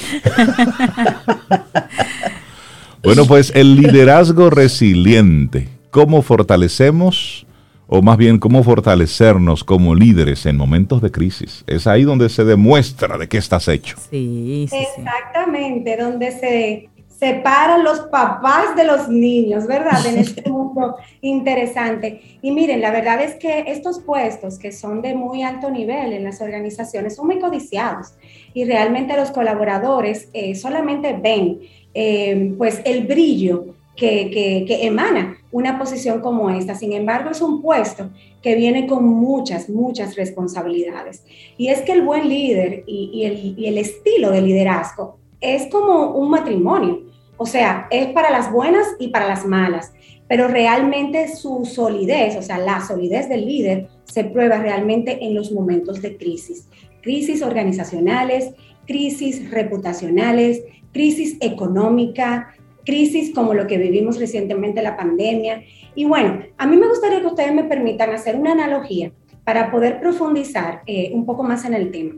bueno, pues el liderazgo resiliente. ¿Cómo fortalecemos o más bien cómo fortalecernos como líderes en momentos de crisis. Es ahí donde se demuestra de qué estás hecho. Sí, sí Exactamente, donde se separan los papás de los niños, ¿verdad? En este mundo interesante. Y miren, la verdad es que estos puestos que son de muy alto nivel en las organizaciones son muy codiciados y realmente los colaboradores eh, solamente ven eh, pues el brillo que, emana una posición como esta. Sin embargo, es un puesto que viene con muchas, muchas responsabilidades. Y es que el buen líder y, el, y el estilo de liderazgo es como un matrimonio. O sea, es para las buenas y para las malas, pero realmente su solidez, o sea, la solidez del líder se prueba realmente en los momentos de crisis. Crisis organizacionales, crisis reputacionales, crisis económica, crisis como lo que vivimos recientemente, la pandemia. Y bueno, a mí me gustaría que ustedes me permitan hacer una analogía para poder profundizar eh, un poco más en el tema.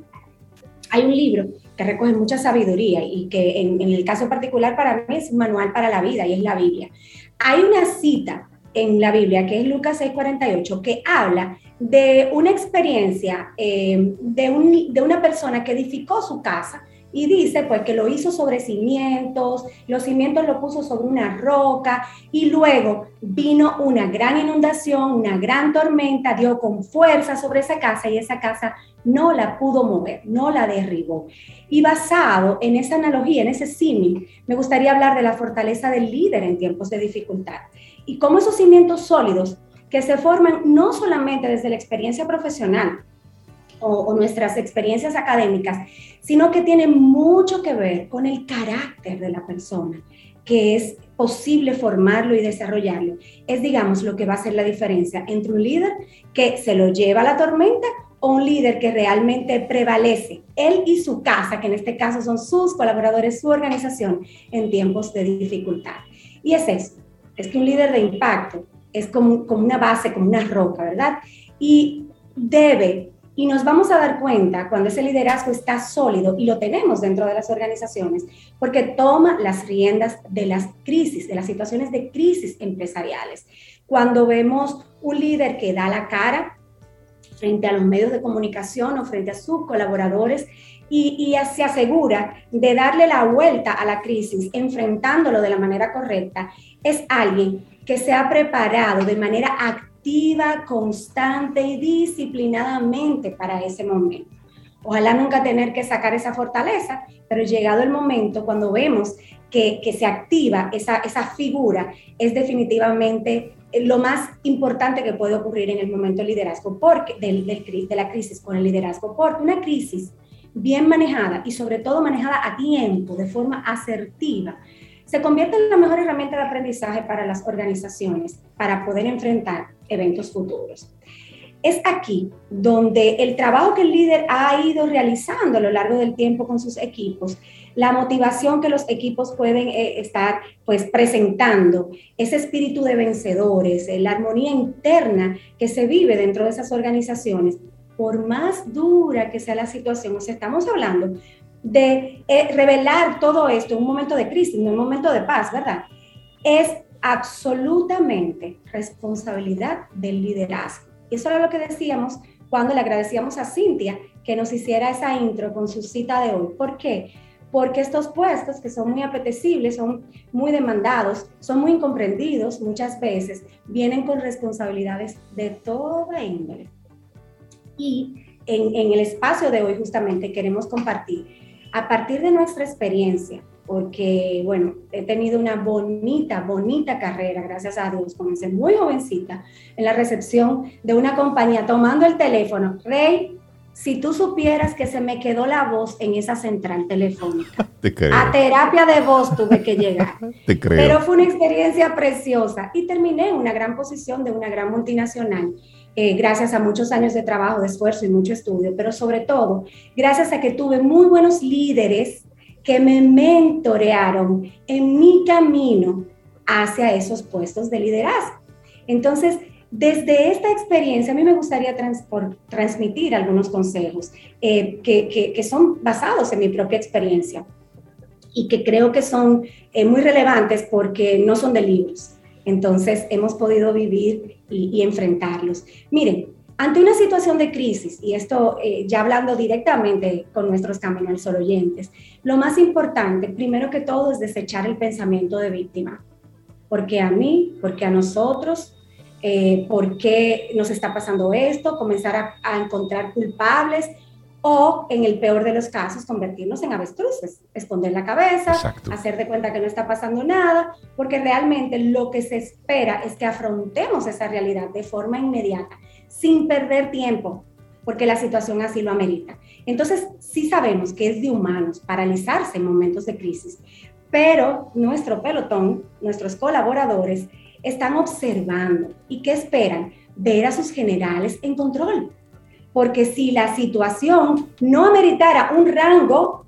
Hay un libro que recoge mucha sabiduría y que en, el caso particular para mí es un manual para la vida y es la Biblia. Hay una cita en la Biblia que es Lucas 6:48 que habla de una experiencia eh, de, de una persona que edificó su casa y dice pues que lo hizo sobre cimientos, los cimientos lo puso sobre una roca y luego vino una gran inundación, una gran tormenta, dio con fuerza sobre esa casa y esa casa no la pudo mover, no la derribó. Y basado en esa analogía, en ese símil, me gustaría hablar de la fortaleza del líder en tiempos de dificultad y cómo esos cimientos sólidos que se forman no solamente desde la experiencia profesional, o, nuestras experiencias académicas, sino que tiene mucho que ver con el carácter de la persona, que es posible formarlo y desarrollarlo. Es, digamos, lo que va a hacer la diferencia entre un líder que se lo lleva a la tormenta o un líder que realmente prevalece, él y su casa, que en este caso son sus colaboradores, su organización, en tiempos de dificultad. Y es eso, es que un líder de impacto es como, como una base, como una roca, ¿verdad? Y debe y nos vamos a dar cuenta cuando ese liderazgo está sólido y lo tenemos dentro de las organizaciones, porque toma las riendas de las crisis, de las situaciones de crisis empresariales. Cuando vemos un líder que da la cara frente a los medios de comunicación o frente a sus colaboradores y, y, se asegura de darle la vuelta a la crisis, enfrentándolo de la manera correcta, es alguien que se ha preparado de manera activa activa, constante y disciplinadamente para ese momento. Ojalá nunca tener que sacar esa fortaleza, pero llegado el momento, cuando vemos que, se activa esa, esa figura, es definitivamente lo más importante que puede ocurrir en el momento del liderazgo, porque, del, de la crisis con el liderazgo, porque una crisis bien manejada y sobre todo manejada a tiempo, de forma asertiva, se convierte en la mejor herramienta de aprendizaje para las organizaciones para poder enfrentar eventos futuros. Es aquí donde el trabajo que el líder ha ido realizando a lo largo del tiempo con sus equipos, la motivación que los equipos pueden eh, estar pues presentando, ese espíritu de vencedores, eh, la armonía interna que se vive dentro de esas organizaciones, por más dura que sea la situación, o sea, estamos hablando de eh, revelar todo esto en un momento de crisis, en un momento de paz, ¿verdad? Es absolutamente responsabilidad del liderazgo. Eso era lo que decíamos cuando le agradecíamos a Cintia que nos hiciera esa intro con su cita de hoy. ¿Por qué? Porque estos puestos que son muy apetecibles, son muy demandados, son muy incomprendidos muchas veces, vienen con responsabilidades de toda índole. Y en el espacio de hoy justamente queremos compartir a partir de nuestra experiencia, porque, bueno, he tenido una bonita, bonita carrera, gracias a Dios. Comencé muy jovencita en la recepción de una compañía tomando el teléfono. Rey, si tú supieras que se me quedó la voz en esa central telefónica. A terapia de voz tuve que llegar. Te Pero fue una experiencia preciosa y terminé en una gran posición de una gran multinacional eh, gracias a muchos años de trabajo, de esfuerzo y mucho estudio, pero sobre todo gracias a que tuve muy buenos líderes que me mentorearon en mi camino hacia esos puestos de liderazgo. Entonces, desde esta experiencia, a mí me gustaría transmitir algunos consejos eh, que, son basados en mi propia experiencia y que creo que son eh, muy relevantes porque no son de libros. Entonces, hemos podido vivir y, enfrentarlos. Miren, ante una situación de crisis, y esto eh, ya hablando directamente con nuestros Caminos Sol oyentes, lo más importante, primero que todo, es desechar el pensamiento de víctima. Porque a mí, porque a nosotros, eh, por qué nos está pasando esto, comenzar a, encontrar culpables o, en el peor de los casos, convertirnos en avestruces, esconder la cabeza, hacer de cuenta que no está pasando nada, porque realmente lo que se espera es que afrontemos esa realidad de forma inmediata, sin perder tiempo, porque la situación así lo amerita. Entonces, sí sabemos que es de humanos paralizarse en momentos de crisis, pero nuestro pelotón, nuestros colaboradores, están observando y qué esperan ver a sus generales en control. Porque si la situación no ameritara un rango,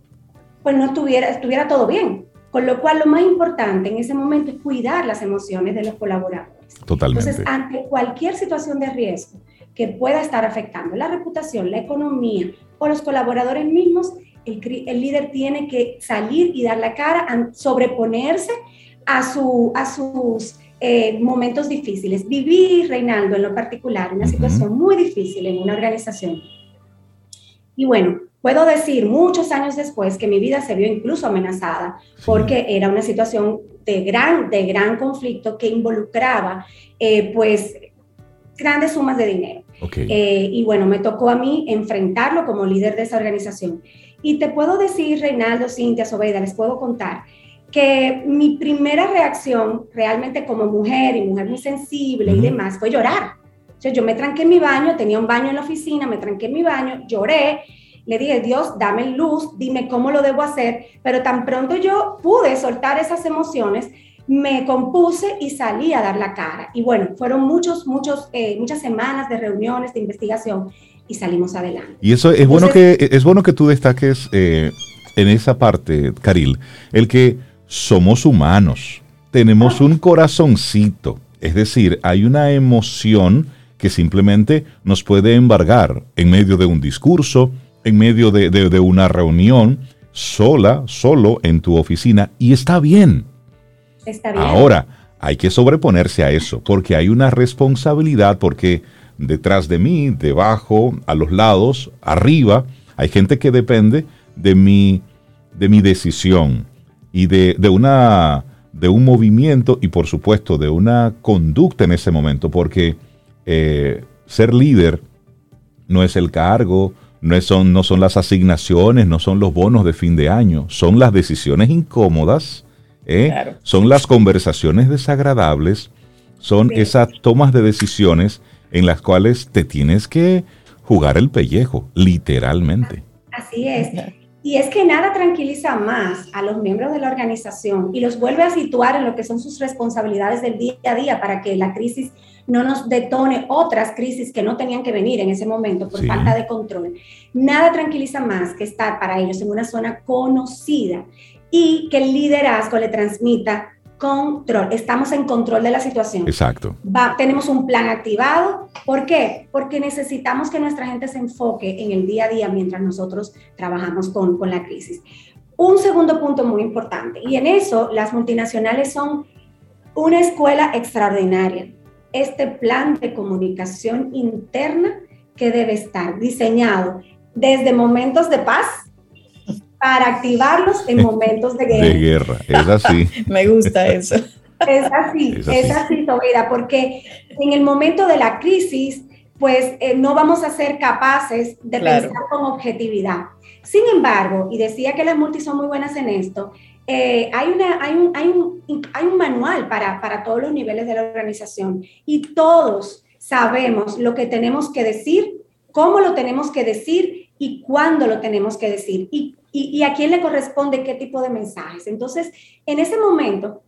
pues no estuviera, estuviera todo bien. Con lo cual, lo más importante en ese momento es cuidar las emociones de los colaboradores. Totalmente. Entonces, ante cualquier situación de riesgo que pueda estar afectando la reputación, la economía o los colaboradores mismos, el, el líder tiene que salir y dar la cara, sobreponerse a, su, a sus eh, momentos difíciles. Viví, Reinaldo, en lo particular, una situación muy difícil en una organización. Y bueno, puedo decir muchos años después que mi vida se vio incluso amenazada porque era una situación de gran, de gran conflicto que involucraba eh, pues grandes sumas de dinero. Eh, y bueno, me tocó a mí enfrentarlo como líder de esa organización. Y te puedo decir, Reinaldo, Cintia, Sobeida, les puedo contar que mi primera reacción realmente como mujer y mujer muy sensible y demás fue llorar. O yo me tranqué en mi baño, tenía un baño en la oficina, me tranqué en mi baño, lloré, le dije, Dios, dame luz, dime cómo lo debo hacer, pero tan pronto yo pude soltar esas emociones, me compuse y salí a dar la cara. Y bueno, fueron muchos, muchos, eh, muchas semanas de reuniones, de investigación y salimos adelante. Y eso es bueno que es bueno que tú destaques eh, en esa parte, Caril, el que somos humanos, tenemos un corazoncito, es decir, hay una emoción que simplemente nos puede embargar en medio de un discurso, en medio de, una reunión, sola, solo en tu oficina, y está bien. Ahora, hay que sobreponerse a eso, porque hay una responsabilidad, porque detrás de mí, debajo, a los lados, arriba, hay gente que depende de mi, de mi decisión y de, una, de un movimiento y por supuesto de una conducta en ese momento, porque eh, ser líder no es el cargo, no son, no son las asignaciones, no son los bonos de fin de año, son las decisiones incómodas, ¿eh? son las conversaciones desagradables, son esas tomas de decisiones en las cuales te tienes que jugar el pellejo, literalmente. Así es. Y es que nada tranquiliza más a los miembros de la organización y los vuelve a situar en lo que son sus responsabilidades del día a día para que la crisis no nos detone otras crisis que no tenían que venir en ese momento por falta de control. Nada tranquiliza más que estar para ellos en una zona conocida y que el liderazgo le transmita control, estamos en control de la situación. Exacto. tenemos un plan activado. ¿Por qué? Porque necesitamos que nuestra gente se enfoque en el día a día mientras nosotros trabajamos con, con la crisis. Un segundo punto muy importante, y en eso las multinacionales son una escuela extraordinaria. Este plan de comunicación interna que debe estar diseñado desde momentos de paz para activarlos en momentos de guerra. De guerra, es así. Me gusta eso. Es así, es así, Tobira, porque en el momento de la crisis, pues eh, no vamos a ser capaces de pensar con objetividad. Sin embargo, y decía que las multis son muy buenas en esto, eh, hay, una, hay, un, hay, un, hay un manual para, para todos los niveles de la organización y todos sabemos lo que tenemos que decir, cómo lo tenemos que decir y cuándo lo tenemos que decir. Y y, a quién le corresponde qué tipo de mensajes. Entonces, en ese momento,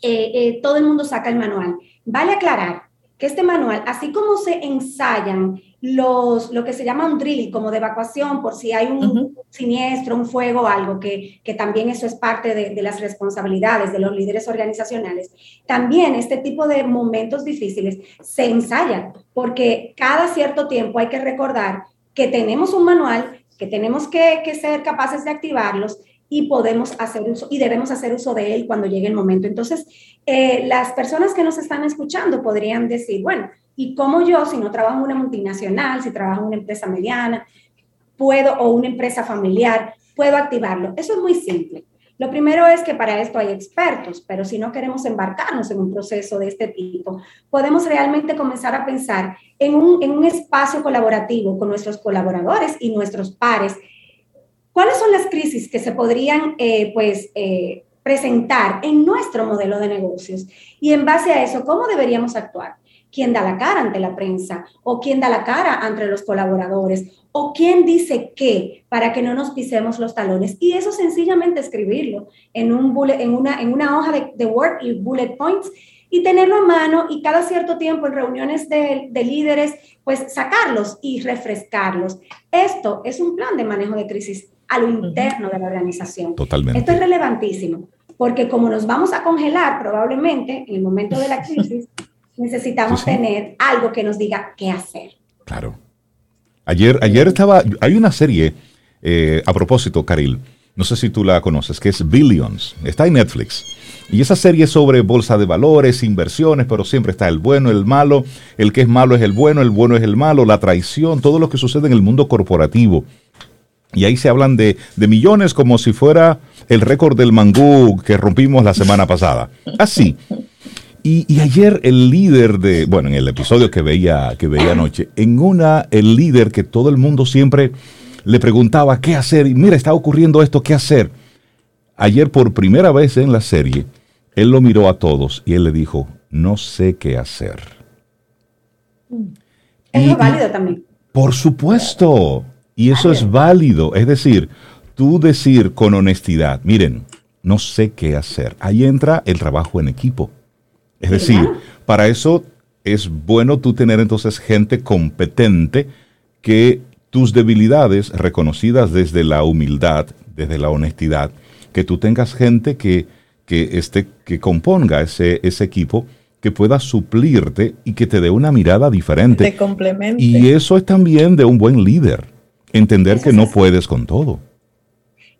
eh, eh, todo el mundo saca el manual. Vale aclarar que este manual, así como se ensayan los, lo que se llama un drill, como de evacuación, por si hay un siniestro, un fuego, algo, que, que también eso es parte de, de, las responsabilidades de los líderes organizacionales, también este tipo de momentos difíciles se ensayan, porque cada cierto tiempo hay que recordar que tenemos un manual, que tenemos que, ser capaces de activarlos y podemos hacer uso y debemos hacer uso de él cuando llegue el momento. Entonces, eh, las personas que nos están escuchando podrían decir, bueno, ¿y cómo yo, si no trabajo en una multinacional, si trabajo en una empresa mediana, puedo, o una empresa familiar, puedo activarlo? Eso es muy simple. Lo primero es que para esto hay expertos, pero si no queremos embarcarnos en un proceso de este tipo, podemos realmente comenzar a pensar en un, en un espacio colaborativo con nuestros colaboradores y nuestros pares ¿Cuáles son las crisis que se podrían eh, pues, eh, presentar en nuestro modelo de negocios? Y en base a eso, ¿cómo deberíamos actuar? ¿Quién da la cara ante la prensa? ¿O quién da la cara ante los colaboradores? ¿O quién dice qué para que no nos pisemos los talones? Y eso sencillamente escribirlo en, un bullet, en, una, en una hoja de, de Word y bullet points y tenerlo a mano y cada cierto tiempo en reuniones de, de, líderes, pues sacarlos y refrescarlos. Esto es un plan de manejo de crisis a lo interno de la organización. Totalmente. Esto es relevantísimo, porque como nos vamos a congelar probablemente en el momento de la crisis, necesitamos tener algo que nos diga qué hacer. Claro. Ayer, ayer estaba, hay una serie, eh, a propósito, Caril, no sé si tú la conoces, que es Billions, está en Netflix. Y esa serie es sobre bolsa de valores, inversiones, pero siempre está el bueno, el malo, el que es malo es el bueno, el bueno es el malo, la traición, todo lo que sucede en el mundo corporativo. Y ahí se hablan de, de millones como si fuera el récord del mangú que rompimos la semana pasada. Así. Y, y, ayer el líder de, bueno, en el episodio que veía, que veía anoche, en una, el líder que todo el mundo siempre le preguntaba qué hacer, y mira, está ocurriendo esto, ¿qué hacer? Ayer por primera vez en la serie, él lo miró a todos y él le dijo, no sé qué hacer. Es válido también. Por supuesto. Y eso es válido. Es decir, tú decir con honestidad, miren, no sé qué hacer. Ahí entra el trabajo en equipo. Es decir, para eso es bueno tú tener entonces gente competente que tus debilidades reconocidas desde la humildad, desde la honestidad, que tú tengas gente que, que, esté, que componga ese, ese equipo que pueda suplirte y que te dé una mirada diferente. Te complemente. Y eso es también de un buen líder. Entender que no puedes con todo.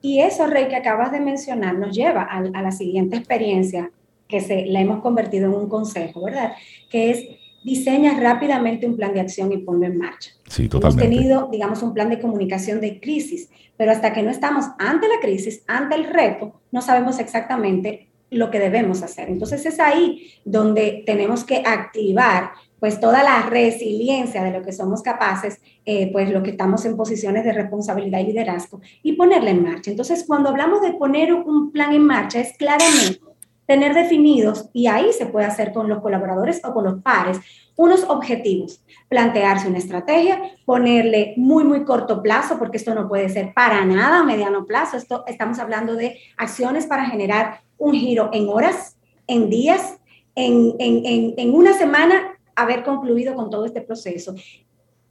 Y eso, Rey, que acabas de mencionar, nos lleva a, a, la siguiente experiencia que se, la hemos convertido en un consejo, ¿verdad? Que es diseña rápidamente un plan de acción y ponlo en marcha. Sí, totalmente. Hemos tenido, digamos, un plan de comunicación de crisis, pero hasta que no estamos ante la crisis, ante el reto, no sabemos exactamente lo que debemos hacer. Entonces es ahí donde tenemos que activar pues toda la resiliencia de lo que somos capaces, eh, pues lo que estamos en posiciones de responsabilidad y liderazgo y ponerla en marcha. Entonces, cuando hablamos de poner un plan en marcha, es claramente tener definidos, y ahí se puede hacer con los colaboradores o con los pares, unos objetivos, plantearse una estrategia, ponerle muy, muy corto plazo, porque esto no puede ser para nada a mediano plazo, esto estamos hablando de acciones para generar un giro en horas, en días, en, en, en, en una semana haber concluido con todo este proceso,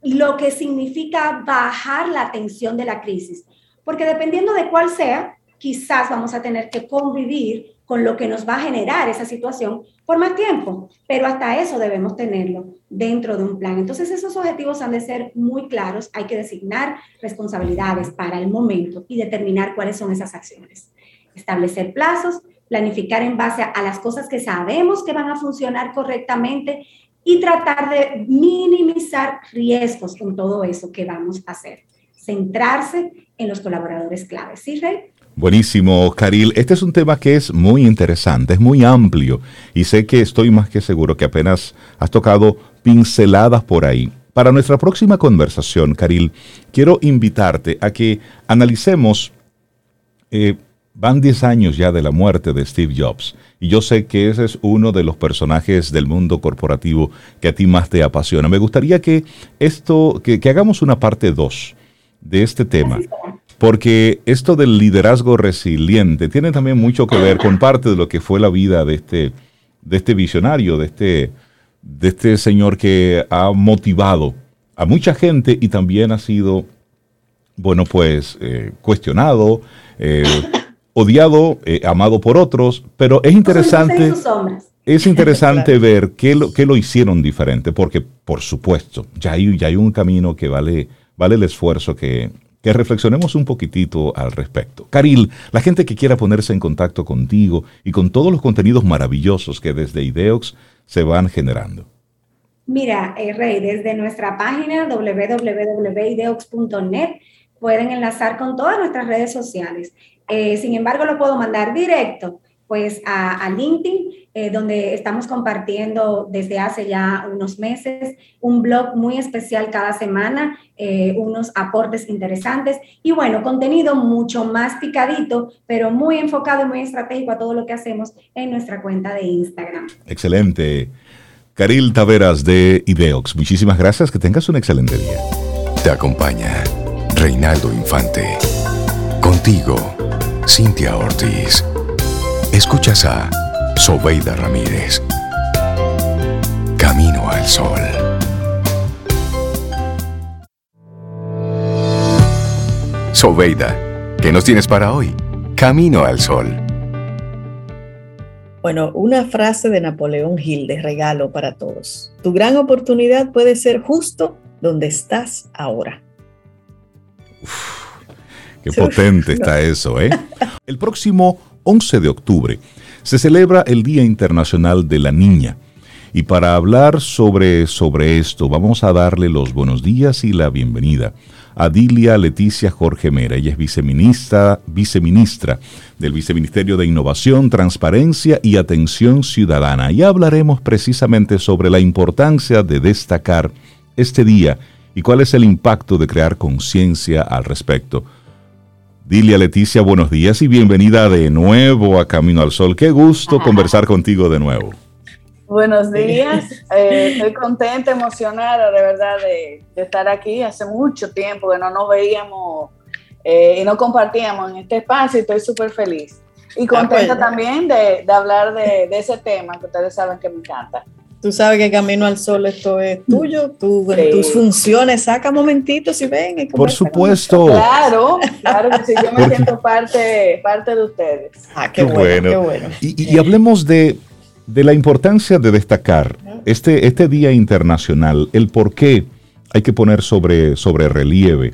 lo que significa bajar la tensión de la crisis, porque dependiendo de cuál sea, quizás vamos a tener que convivir con lo que nos va a generar esa situación por más tiempo, pero hasta eso debemos tenerlo dentro de un plan. Entonces esos objetivos han de ser muy claros, hay que designar responsabilidades para el momento y determinar cuáles son esas acciones. Establecer plazos, planificar en base a las cosas que sabemos que van a funcionar correctamente y tratar de minimizar riesgos con todo eso que vamos a hacer. Centrarse en los colaboradores claves. ¿Sí, Rey? Buenísimo, Caril. Este es un tema que es muy interesante, es muy amplio y sé que estoy más que seguro que apenas has tocado pinceladas por ahí. Para nuestra próxima conversación, Caril, quiero invitarte a que analicemos eh, van 10 años ya de la muerte de Steve Jobs y yo sé que ese es uno de los personajes del mundo corporativo que a ti más te apasiona. Me gustaría que esto, que, que hagamos una parte 2 de este tema, porque esto del liderazgo resiliente tiene también mucho que ver con parte de lo que fue la vida de este, de este visionario, de este, de este señor que ha motivado a mucha gente y también ha sido, bueno, pues eh, cuestionado, eh, odiado, eh, amado por otros, pero es interesante, es interesante ver qué lo, qué lo hicieron diferente, porque por supuesto, ya hay, ya hay un camino que vale, vale el esfuerzo que, que reflexionemos un poquitito al respecto. Caril, la gente que quiera ponerse en contacto contigo y con todos los contenidos maravillosos que desde Ideox se van generando. Mira, eh, Rey, desde nuestra página www.ideox.net pueden enlazar con todas nuestras redes sociales. Eh, sin embargo, lo puedo mandar directo pues a, LinkedIn, eh, donde estamos compartiendo desde hace ya unos meses un blog muy especial cada semana, eh, unos aportes interesantes y bueno, contenido mucho más picadito, pero muy enfocado y muy estratégico a todo lo que hacemos en nuestra cuenta de Instagram. Excelente. Caril Taveras de Ideox, muchísimas gracias, que tengas un excelente día. Te acompaña Reinaldo Infante. Contigo, Cintia Ortiz. Escuchas a Sobeida Ramírez. Camino al Sol. Sobeida, ¿qué nos tienes para hoy? Camino al Sol. Bueno, una frase de Napoleón Hill de regalo para todos. Tu gran oportunidad puede ser justo donde estás ahora. qué potente está eso, ¿eh? El próximo 11 de octubre se celebra el Día Internacional de la Niña. Y para hablar sobre, sobre esto, vamos a darle los buenos días y la bienvenida a Dilia Leticia Jorge Mera. Ella es viceministra, viceministra del Viceministerio de Innovación, Transparencia y Atención Ciudadana. Y hablaremos precisamente sobre la importancia de destacar este día y cuál es el impacto de crear conciencia al respecto. Dilia Leticia, buenos días y bienvenida de nuevo a Camino al Sol. Qué gusto conversar contigo de nuevo. Buenos días, eh, estoy contenta, emocionada de verdad de, estar aquí. Hace mucho tiempo que no nos veíamos eh, y no compartíamos en este espacio y estoy súper feliz. Y contenta también de, hablar de, de ese tema que ustedes saben que me encanta. Tú sabes que Camino al Sol esto es tuyo, tus funciones, saca momentitos y ven. Por supuesto. Claro, claro que sí, yo me siento parte, parte de ustedes. Ah, qué, bueno, qué bueno. Y, hablemos de, la importancia de destacar este, este Día Internacional, el por qué hay que poner sobre, sobre relieve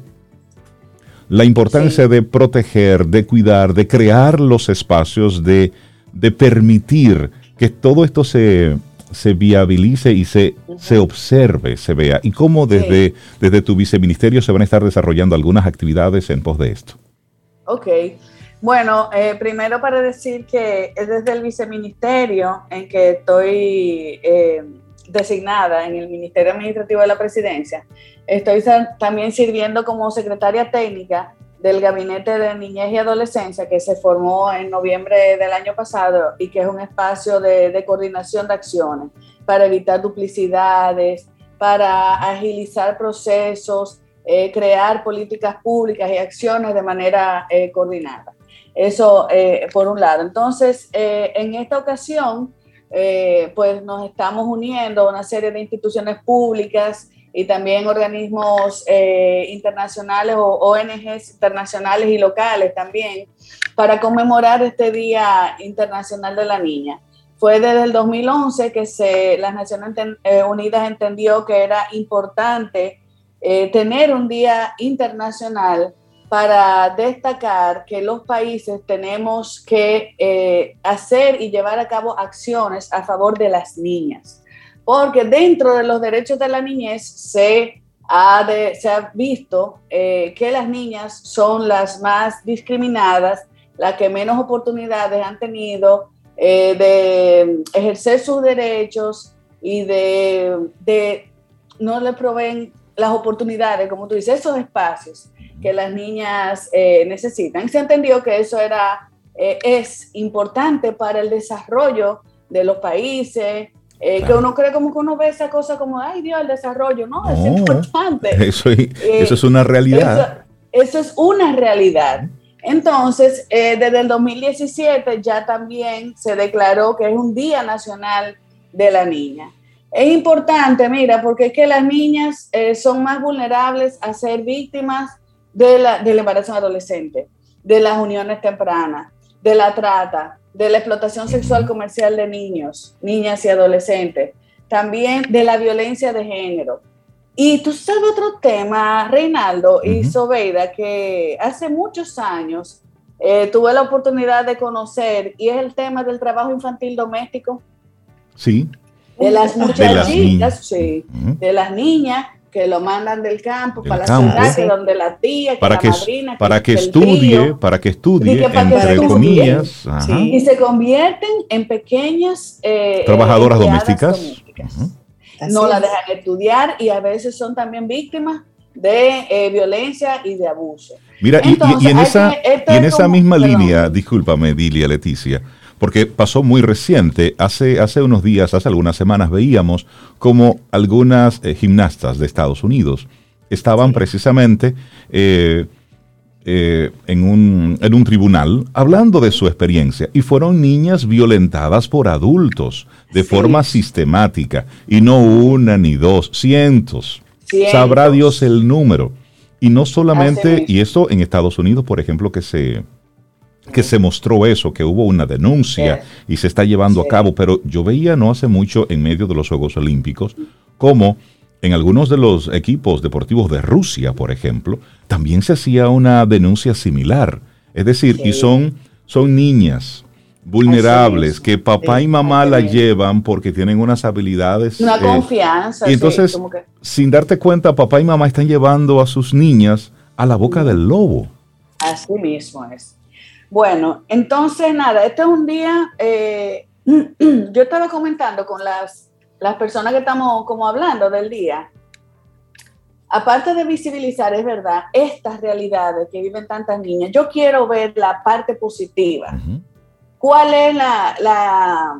la importancia de proteger, de cuidar, de crear los espacios, de, de permitir que todo esto se se viabilice y se, se observe, se vea? ¿Y cómo desde, desde tu viceministerio se van a estar desarrollando algunas actividades en pos de esto? Ok. Bueno, eh, primero para decir que es desde el viceministerio en que estoy eh, designada en el Ministerio Administrativo de la Presidencia. Estoy también sirviendo como secretaria técnica del Gabinete de Niñez y Adolescencia que se formó en noviembre del año pasado y que es un espacio de, coordinación de acciones para evitar duplicidades, para agilizar procesos, eh, crear políticas públicas y acciones de manera eh, coordinada. Eso eh, por un lado. Entonces, en esta ocasión, pues nos estamos uniendo a una serie de instituciones públicas y también organismos eh, internacionales o ONGs internacionales y locales también para conmemorar este Día Internacional de la Niña. Fue desde el 2011 que se, las Naciones eh, Unidas entendió que era importante eh, tener un día internacional para destacar que los países tenemos que hacer y llevar a cabo acciones a favor de las niñas porque dentro de los derechos de la niñez se ha, visto eh, que las niñas son las más discriminadas, las que menos oportunidades han tenido eh, de ejercer sus derechos y de, de no le proveen las oportunidades, como tú dices, esos espacios que las niñas eh, necesitan. Se ha entendido que eso era, es importante para el desarrollo de los países, eh, que uno cree como que uno ve esa cosa como, ay Dios, el desarrollo, no, es importante. Eso, eh, eso, es una realidad. Eso, es una realidad. Entonces, eh, desde el 2017 ya también se declaró que es un Día Nacional de la Niña. Es importante, mira, porque es que las niñas son más vulnerables a ser víctimas de la, del embarazo adolescente, de las uniones tempranas, de la trata, de la explotación sexual comercial de niños, niñas y adolescentes, también de la violencia de género. Y tú sabes otro tema, Reinaldo y Sobeida, que hace muchos años eh, tuve la oportunidad de conocer, y es el tema del trabajo infantil doméstico. Sí. De las muchachitas, sí, de las niñas que lo mandan del campo para la ciudad, donde la tía, que para la que, madrina, para que, estudie, para que estudie, entre comillas, y se convierten en pequeñas eh, trabajadoras domésticas. No la dejan estudiar y a veces son también víctimas de eh, violencia y de abuso. Mira, y, en esa, y en esa misma línea, discúlpame, Dilia, Leticia, porque pasó muy reciente, hace, hace unos días, hace algunas semanas, veíamos como algunas eh, gimnastas de Estados Unidos estaban precisamente eh, eh, en, un, en un tribunal hablando de su experiencia y fueron niñas violentadas por adultos de forma sistemática y no una ni dos, cientos. Sabrá Dios el número. Y no solamente, y eso en Estados Unidos, por ejemplo, que se, que se mostró eso, que hubo una denuncia y se está llevando a cabo, pero yo veía no hace mucho en medio de los Juegos Olímpicos como en algunos de los equipos deportivos de Rusia, por ejemplo, también se hacía una denuncia similar. Es decir, y son, son niñas vulnerables que papá y mamá la llevan porque tienen unas habilidades. Una eh, confianza. Y entonces, sin darte cuenta, papá y mamá están llevando a sus niñas a la boca del lobo. Así mismo es. Bueno, entonces nada, este es un día, eh, yo estaba comentando con las, las personas que estamos como hablando del día, aparte de visibilizar, es verdad, estas realidades que viven tantas niñas, yo quiero ver la parte positiva. ¿Cuál es la, la,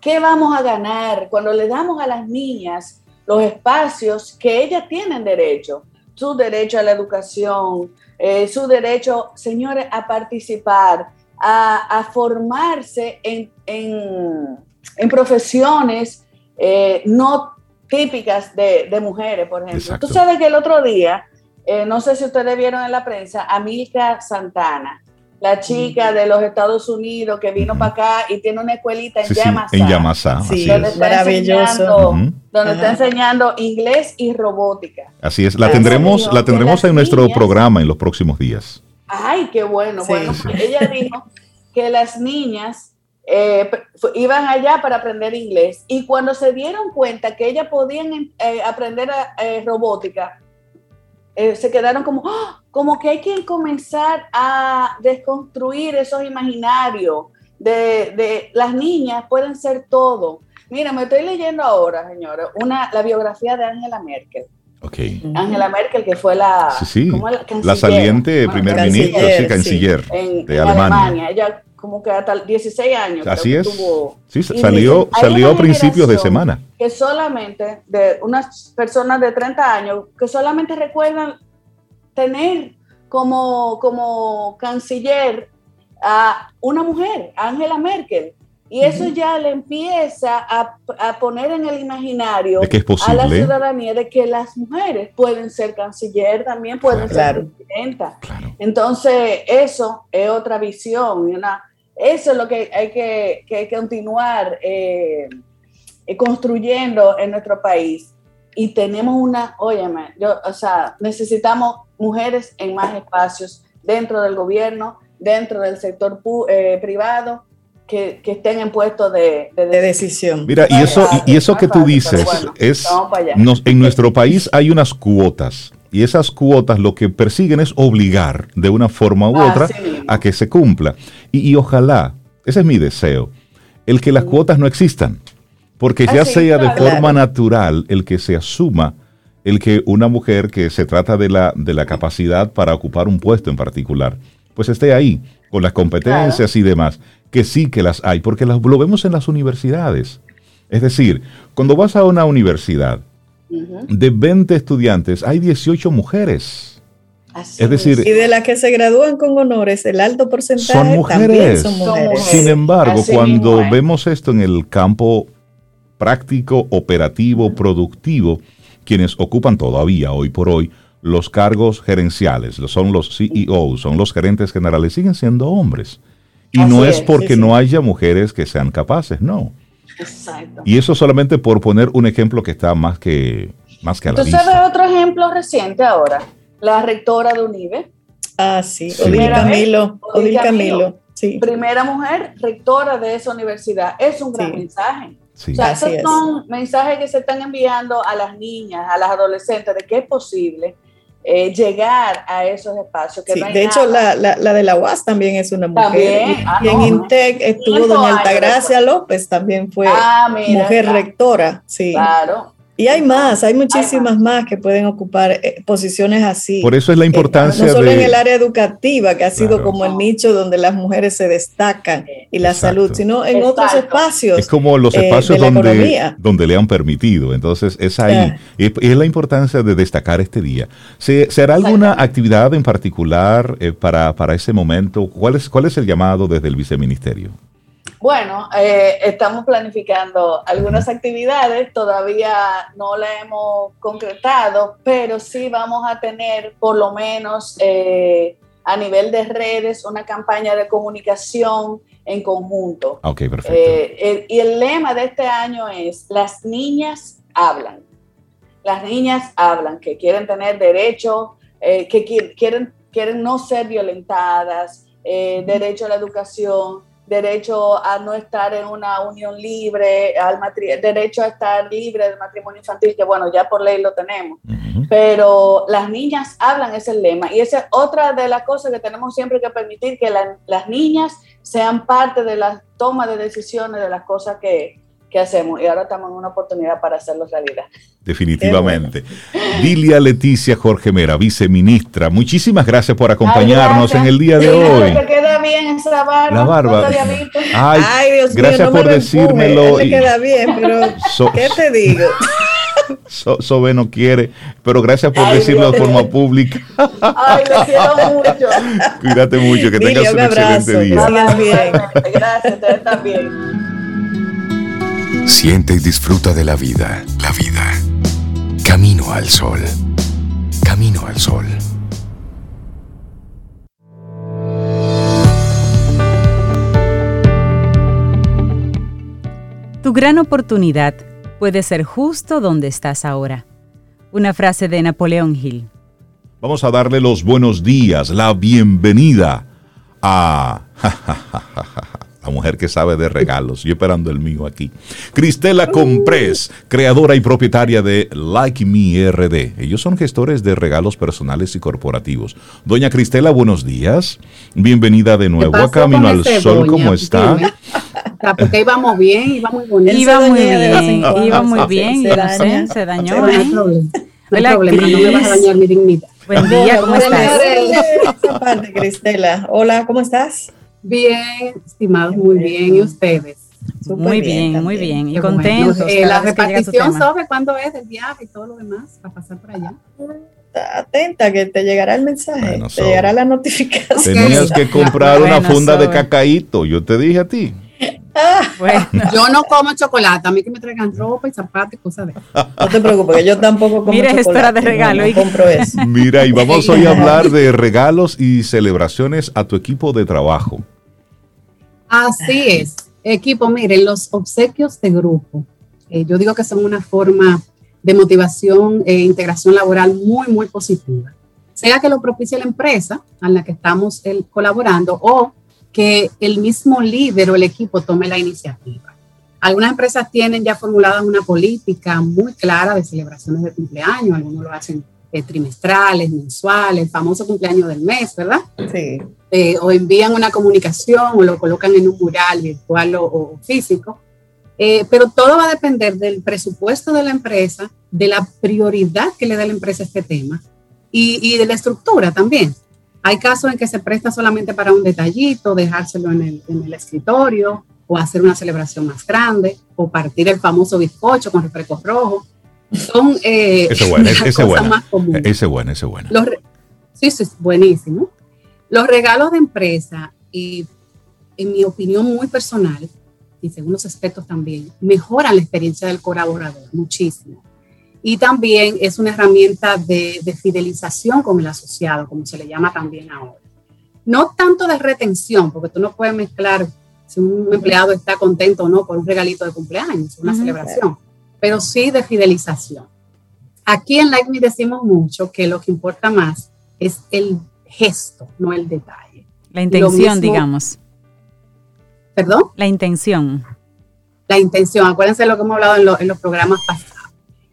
qué vamos a ganar cuando le damos a las niñas los espacios que ellas tienen derecho? Su derecho a la educación, eh, su derecho, señores, a participar, a, formarse en, en, profesiones eh, no típicas de, mujeres, por ejemplo. Tú sabes que el otro día, eh, no sé si ustedes vieron en la prensa, Amilca Santana, la chica de los Estados Unidos que vino para acá y tiene una escuelita en sí, en Yamasá. Sí, donde maravilloso. Donde está enseñando inglés y robótica. Así es, la tendremos, la tendremos en nuestro programa en los próximos días. Ay, qué bueno. Bueno, ella dijo que las niñas eh, iban allá para aprender inglés y cuando se dieron cuenta que ellas podían eh, aprender eh, robótica, se quedaron como, ¡ah! como que hay que comenzar a desconstruir esos imaginarios de, las niñas pueden ser todo. Mira, me estoy leyendo ahora, señora, una, la biografía de Angela Merkel. Okay. Angela Merkel, que fue la, la, saliente primer ministro, sí, canciller de Alemania. Ella como que hasta 16 años. Así es. sí, salió, salió a principios de semana. Que solamente, de unas personas de 30 años, que solamente recuerdan tener como, como canciller a una mujer, Angela Merkel. Y eso ya le empieza a, poner en el imaginario a la ciudadanía de que las mujeres pueden ser canciller, también pueden ser presidenta. Entonces, eso es otra visión. Una, eso es lo que hay que, continuar eh, construyendo en nuestro país. Y tenemos una, óyeme, yo, o sea, necesitamos mujeres en más espacios dentro del gobierno, dentro del sector eh, privado, que, estén en puestos de, decisión. Mira, y eso, y, eso que tú dices es, en nuestro país hay unas cuotas y esas cuotas lo que persiguen es obligar de una forma u otra a que se cumpla. Y, ojalá, ese es mi deseo, el que las cuotas no existan, porque ya sea de forma natural el que se asuma el que una mujer que se trata de la, de la capacidad para ocupar un puesto en particular, pues esté ahí, con las competencias y demás, que sí que las hay, porque las, lo vemos en las universidades. Es decir, cuando vas a una universidad, de 20 estudiantes hay 18 mujeres. es decir, y de las que se gradúan con honores, el alto porcentaje son mujeres. También son mujeres. Sin embargo, cuando vemos esto en el campo práctico, operativo, productivo, quienes ocupan todavía hoy por hoy los cargos gerenciales, son los CEOs, son los gerentes generales, siguen siendo hombres. Y no es, porque no haya mujeres que sean capaces, no. Exacto. Y eso solamente por poner un ejemplo que está más que, más que a la ¿Tú sabes otro ejemplo reciente ahora? La rectora de UNIBE. Ah, sí, Odil Camilo. Odil Camilo. Sí. Primera mujer rectora de esa universidad. Es un gran mensaje. O sea, esos son mensajes que se están enviando a las niñas, a las adolescentes, de que es posible eh, llegar a esos espacios. Que de hecho, la, la, la, de la UAS también es una mujer. y, ah, en INTEC estuvo doña Altagracia López, también fue ah, mujer rectora. Sí. Claro. Y hay más, hay muchísimas más que pueden ocupar eh, posiciones así. Por eso es la importancia. no solo en el área educativa, que ha sido como el nicho donde las mujeres se destacan y la salud, sino en otros espacios. Es como los eh, espacios donde, donde le han permitido. Entonces, es ahí. Y es la importancia de destacar este día. ¿Se, hará alguna actividad en particular eh, para, para ese momento? ¿Cuál es, ¿Cuál es el llamado desde el viceministerio? Bueno, eh, estamos planificando algunas actividades, todavía no la hemos concretado, pero sí vamos a tener por lo menos eh, a nivel de redes una campaña de comunicación en conjunto. Ok, perfecto. Eh, y el lema de este año es, las niñas hablan. Las niñas hablan, que quieren tener derecho, que quieren, quieren no ser violentadas, derecho a la educación derecho a no estar en una unión libre, al derecho a estar libre del matrimonio infantil, que bueno, ya por ley lo tenemos. Pero las niñas hablan, es el lema. Y esa es otra de las cosas que tenemos siempre que permitir, que las niñas sean parte de la toma de decisiones de las cosas que, ¿qué hacemos? Y ahora estamos en una oportunidad para hacerlo realidad. Definitivamente. Dilia Leticia Jorge Mera, viceministra, muchísimas gracias por acompañarnos en el día de hoy. Te queda bien esa barba. La barba. Ay, Dios gracias por decírmelo. Te queda bien, pero ¿qué te digo? Sobe no quiere, pero gracias por decirlo de forma pública. Ay, le quiero mucho. Cuídate mucho, que tengas un, excelente día. Gracias, ustedes también. Siente y disfruta de la vida. La vida. Camino al sol. Camino al sol. Tu gran oportunidad puede ser justo donde estás ahora. Una frase de Napoleón Hill. Vamos a darle los buenos días, la bienvenida a la mujer que sabe de regalos. Yo esperando el mío aquí. Cristela Comprés, creadora y propietaria de Like Me RD. Ellos son gestores de regalos personales y corporativos. Doña Cristela, buenos días. Bienvenida de nuevo a Camino al Sol. ¿Cómo está? Porque íbamos bien, iba muy bonito. Iba muy bien, iba muy bien. Se, dañó. No hay problema, no me vas a dañar mi dignidad. Buen día, ¿cómo estás? Cristela. Hola, ¿cómo estás? Bien, estimados, muy bien. ¿Y ustedes? muy bien, muy bien. Y contentos. Eh, la repartición sobre cuándo es el viaje y todo lo demás para pasar por allá. Atenta, que te llegará el mensaje, te llegará la notificación. Tenías que comprar una funda de cacaíto, yo te dije a ti. Bueno. Yo no como chocolate, a mí que me traigan ropa y zapatos y cosas de No te preocupes, yo tampoco como Mira, chocolate. de regalo. compro eso. Mira, y vamos hoy a hablar de regalos y celebraciones a tu equipo de trabajo. Así es. Equipo, miren, los obsequios de grupo, eh, yo digo que son una forma de motivación e integración laboral muy, muy positiva. Sea que lo propicie la empresa a la que estamos colaborando o que el mismo líder o el equipo tome la iniciativa. Algunas empresas tienen ya formulada una política muy clara de celebraciones de cumpleaños, algunos lo hacen eh, trimestrales, mensuales, el famoso cumpleaños del mes, ¿verdad? Sí. Eh, o envían una comunicación o lo colocan en un mural virtual o, físico. Eh, pero todo va a depender del presupuesto de la empresa, de la prioridad que le da la empresa a este tema y, y de la estructura también. Hay casos en que se presta solamente para un detallito, dejárselo en el, en el escritorio o hacer una celebración más grande o partir el famoso bizcocho con refrescos rojos. Son eh, ese bueno, ese bueno, más comunes. Ese bueno, ese bueno. sí, sí, buenísimo. Los regalos de empresa, y en mi opinión muy personal, y según los expertos también, mejoran la experiencia del colaborador muchísimo. Y también es una herramienta de, de fidelización con el asociado, como se le llama también ahora. No tanto de retención, porque tú no puedes mezclar si un empleado está contento o no por un regalito de cumpleaños, una celebración, pero sí de fidelización. Aquí en Like Me decimos mucho que lo que importa más es el gesto, no el detalle. La intención, digamos. ¿Perdón? La intención. La intención, acuérdense de lo que hemos hablado en, los programas pasados.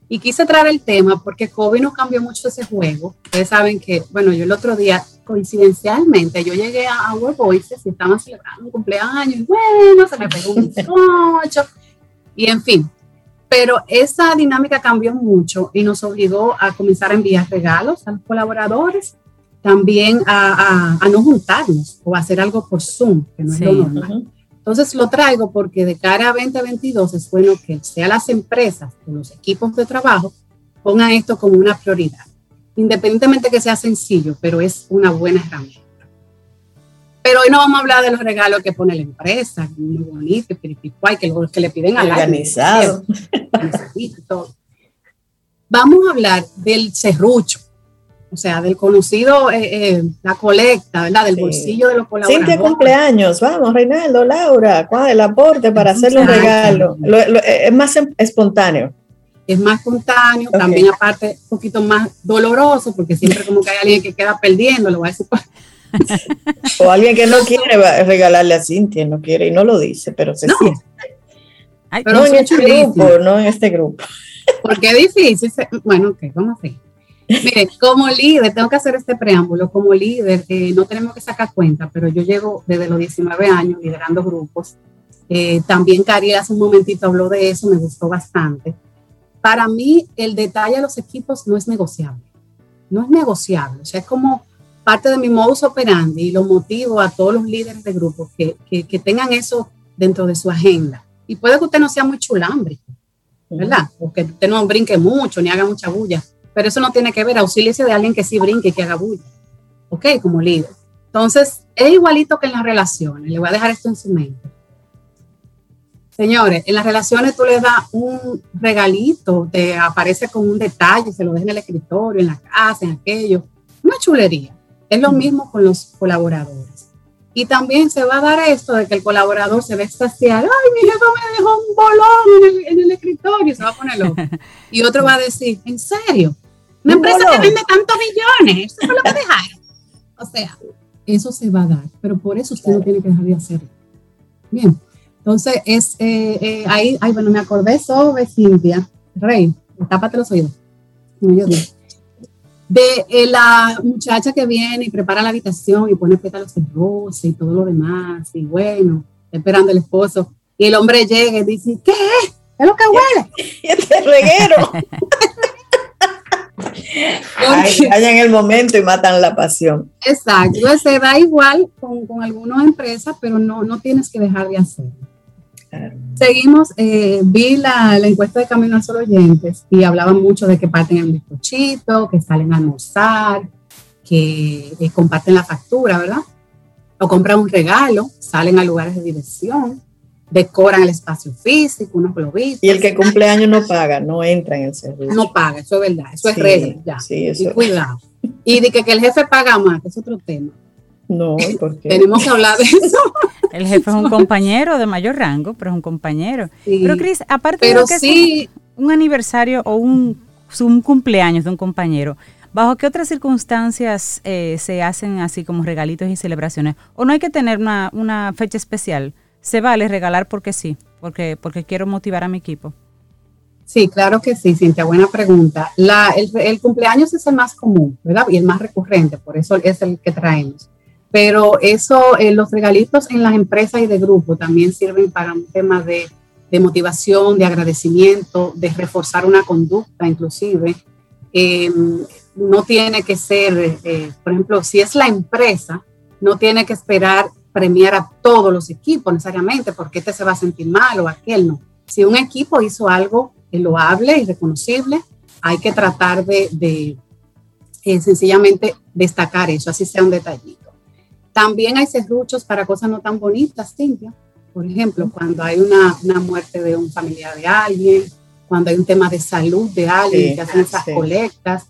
Y quise traer el tema porque COVID nos cambió mucho ese juego. Ustedes saben que, bueno, yo el otro día, coincidencialmente, yo llegué a Our Voices y estaban celebrando un cumpleaños y bueno, se me pegó un bizcocho y en fin. Pero esa dinámica cambió mucho y nos obligó a comenzar a enviar regalos a los colaboradores, también a, a, no juntarnos o a hacer algo por Zoom, que no es lo normal. Entonces lo traigo porque de cara a 2022 es bueno que sea las empresas o los equipos de trabajo pongan esto como una prioridad, independientemente que sea sencillo, pero es una buena herramienta. Pero hoy no vamos a hablar de los regalos que pone la empresa, muy bonito, que los que le piden al organizado. Vamos a hablar del serrucho o sea, del conocido, eh, eh, la colecta, ¿verdad? Del bolsillo de los colaboradores. Cintia cumpleaños, vamos, Reinaldo, Laura, ¿cuál el aporte para hacerle un regalo? Eh, es más em, espontáneo. Es más espontáneo, también aparte un poquito más doloroso, porque siempre como que hay alguien que queda perdiendo, lo voy a decir. o alguien que no quiere regalarle a Cintia, no quiere y no lo dice, pero se siente. pero no en este grupo, no en este grupo. Porque es difícil. Bueno, ok, vamos a ver. Mire, como líder, tengo que hacer este preámbulo, como líder, eh, no tenemos que sacar cuenta, pero yo llevo desde los 19 años liderando grupos. Eh, también Cari hace un momentito habló de eso, me gustó bastante. Para mí, el detalle de los equipos no es negociable. No es negociable. O sea, es como parte de mi modus operandi y lo motivo a todos los líderes de grupos que, que, que tengan eso dentro de su agenda. Y puede que usted no sea muy chulambre, ¿verdad? O que usted no brinque mucho ni haga mucha bulla pero eso no tiene que ver, auxíliese de alguien que sí brinque y que haga bulla, ¿ok? Como líder. Entonces, es igualito que en las relaciones, le voy a dejar esto en su mente. Señores, en las relaciones tú le das un regalito, te aparece con un detalle, se lo deja en el escritorio, en la casa, en aquello, una chulería. Es lo mismo con los colaboradores. Y también se va a dar esto de que el colaborador se ve extasiar, ay, mi jefe me dejó un bolón en el, en el escritorio, se va a poner loco. Y otro va a decir, ¿en serio? Una empresa que vende tantos millones, eso fue lo que dejaron. O sea, eso se va a dar, pero por eso usted no tiene que dejar de hacerlo. Bien, entonces es eh, eh, ahí, ay, bueno, me acordé sobre Cintia, Rey, tápate los oídos. de eh, la muchacha que viene y prepara la habitación y pone pétalos de rosa y todo lo demás, y bueno, esperando el esposo, y el hombre llega y dice, ¿qué es? ¿Es lo que huele? Y este reguero. Vayan en el momento y matan la pasión. Exacto, se da igual con, con algunas empresas, pero no, no tienes que dejar de hacerlo. Seguimos, eh, vi la, la, encuesta de Camino a Solo Oyentes y hablaban mucho de que parten el bizcochito, que salen a almorzar, que eh, comparten la factura, ¿verdad? O compran un regalo, salen a lugares de diversión decoran el espacio físico, unos globitos. Y el que cumple años no paga, no entra en el servicio. No paga, eso es verdad, eso es regla, ya. Sí, eso. Y cuidado. Y de que, que, el jefe paga más, es otro tema. No, porque tenemos que hablar de eso. El jefe es un compañero de mayor rango, pero es un compañero. Pero Cris, aparte pero de que sí, es un, un, aniversario o un, un, cumpleaños de un compañero, ¿bajo qué otras circunstancias eh, se hacen así como regalitos y celebraciones? ¿O no hay que tener una, una fecha especial? Se vale regalar porque sí, porque, porque quiero motivar a mi equipo. Sí, claro que sí, Cintia, buena pregunta. El, cumpleaños es el más común, ¿verdad? Y el más recurrente, por eso es el que traemos. Pero eso, eh, los regalitos en las empresas y de grupo también sirven para un tema de, motivación, de agradecimiento, de reforzar una conducta inclusive. Eh, no tiene que ser, eh, por ejemplo, si es la empresa, no tiene que esperar premiar a todos los equipos necesariamente, porque este se va a sentir mal o aquel no. Si un equipo hizo algo loable y reconocible, hay que tratar de, de eh, sencillamente destacar eso, así sea un detallito. También hay serruchos para cosas no tan bonitas, Cintia, Por ejemplo, cuando hay una, una muerte de un familiar de alguien, cuando hay un tema de salud de alguien que hacen esas colectas.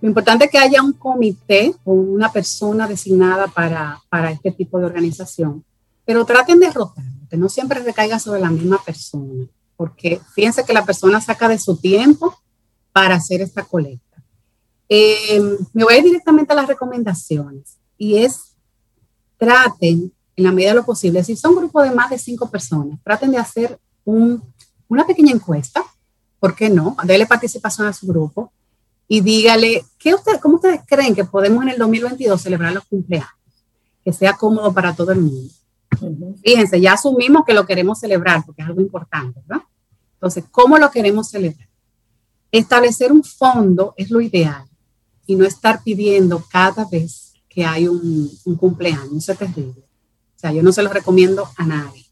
Lo importante es que haya un comité o una persona designada para, para este tipo de organización, pero traten de rotar, que no siempre recaiga sobre la misma persona, porque fíjense que la persona saca de su tiempo para hacer esta colecta. Eh, me voy a ir directamente a las recomendaciones y es traten en la medida de lo posible, si son grupos de más de cinco personas, traten de hacer un, una pequeña encuesta ¿por qué no? Dele participación a su grupo y dígale, ¿qué usted, ¿cómo ustedes creen que podemos en el 2022 celebrar los cumpleaños? Que sea cómodo para todo el mundo. Fíjense, ya asumimos que lo queremos celebrar porque es algo importante, ¿verdad? Entonces, ¿cómo lo queremos celebrar? Establecer un fondo es lo ideal y no estar pidiendo cada vez que hay un, un cumpleaños. Eso es terrible. O sea, yo no se lo recomiendo a nadie.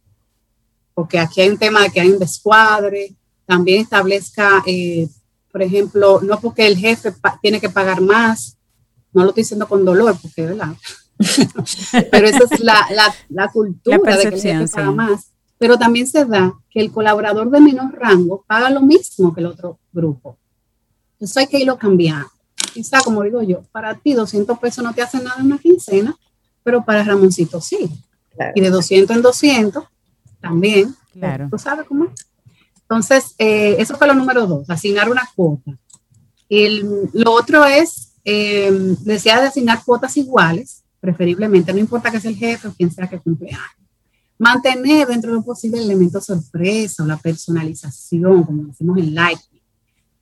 Porque aquí hay un tema de que hay un descuadre, también establezca, eh, por ejemplo, no porque el jefe tiene que pagar más, no lo estoy diciendo con dolor, porque, ¿verdad? pero esa es la, la, la cultura de que el jefe paga más. Pero también se da que el colaborador de menor rango paga lo mismo que el otro grupo. Eso hay que irlo cambiando. Quizá, como digo yo, para ti 200 pesos no te hacen nada en una quincena, pero para Ramoncito sí. Y de 200 en 200 también. Claro. ¿Tú sabes cómo es? Entonces, eh, eso fue lo número dos, asignar una cuota. El, lo otro es, eh, decía de asignar cuotas iguales, preferiblemente, no importa que sea el jefe o quien sea que cumple años. Mantener dentro de lo posible el elemento sorpresa o la personalización, como decimos en Lightning.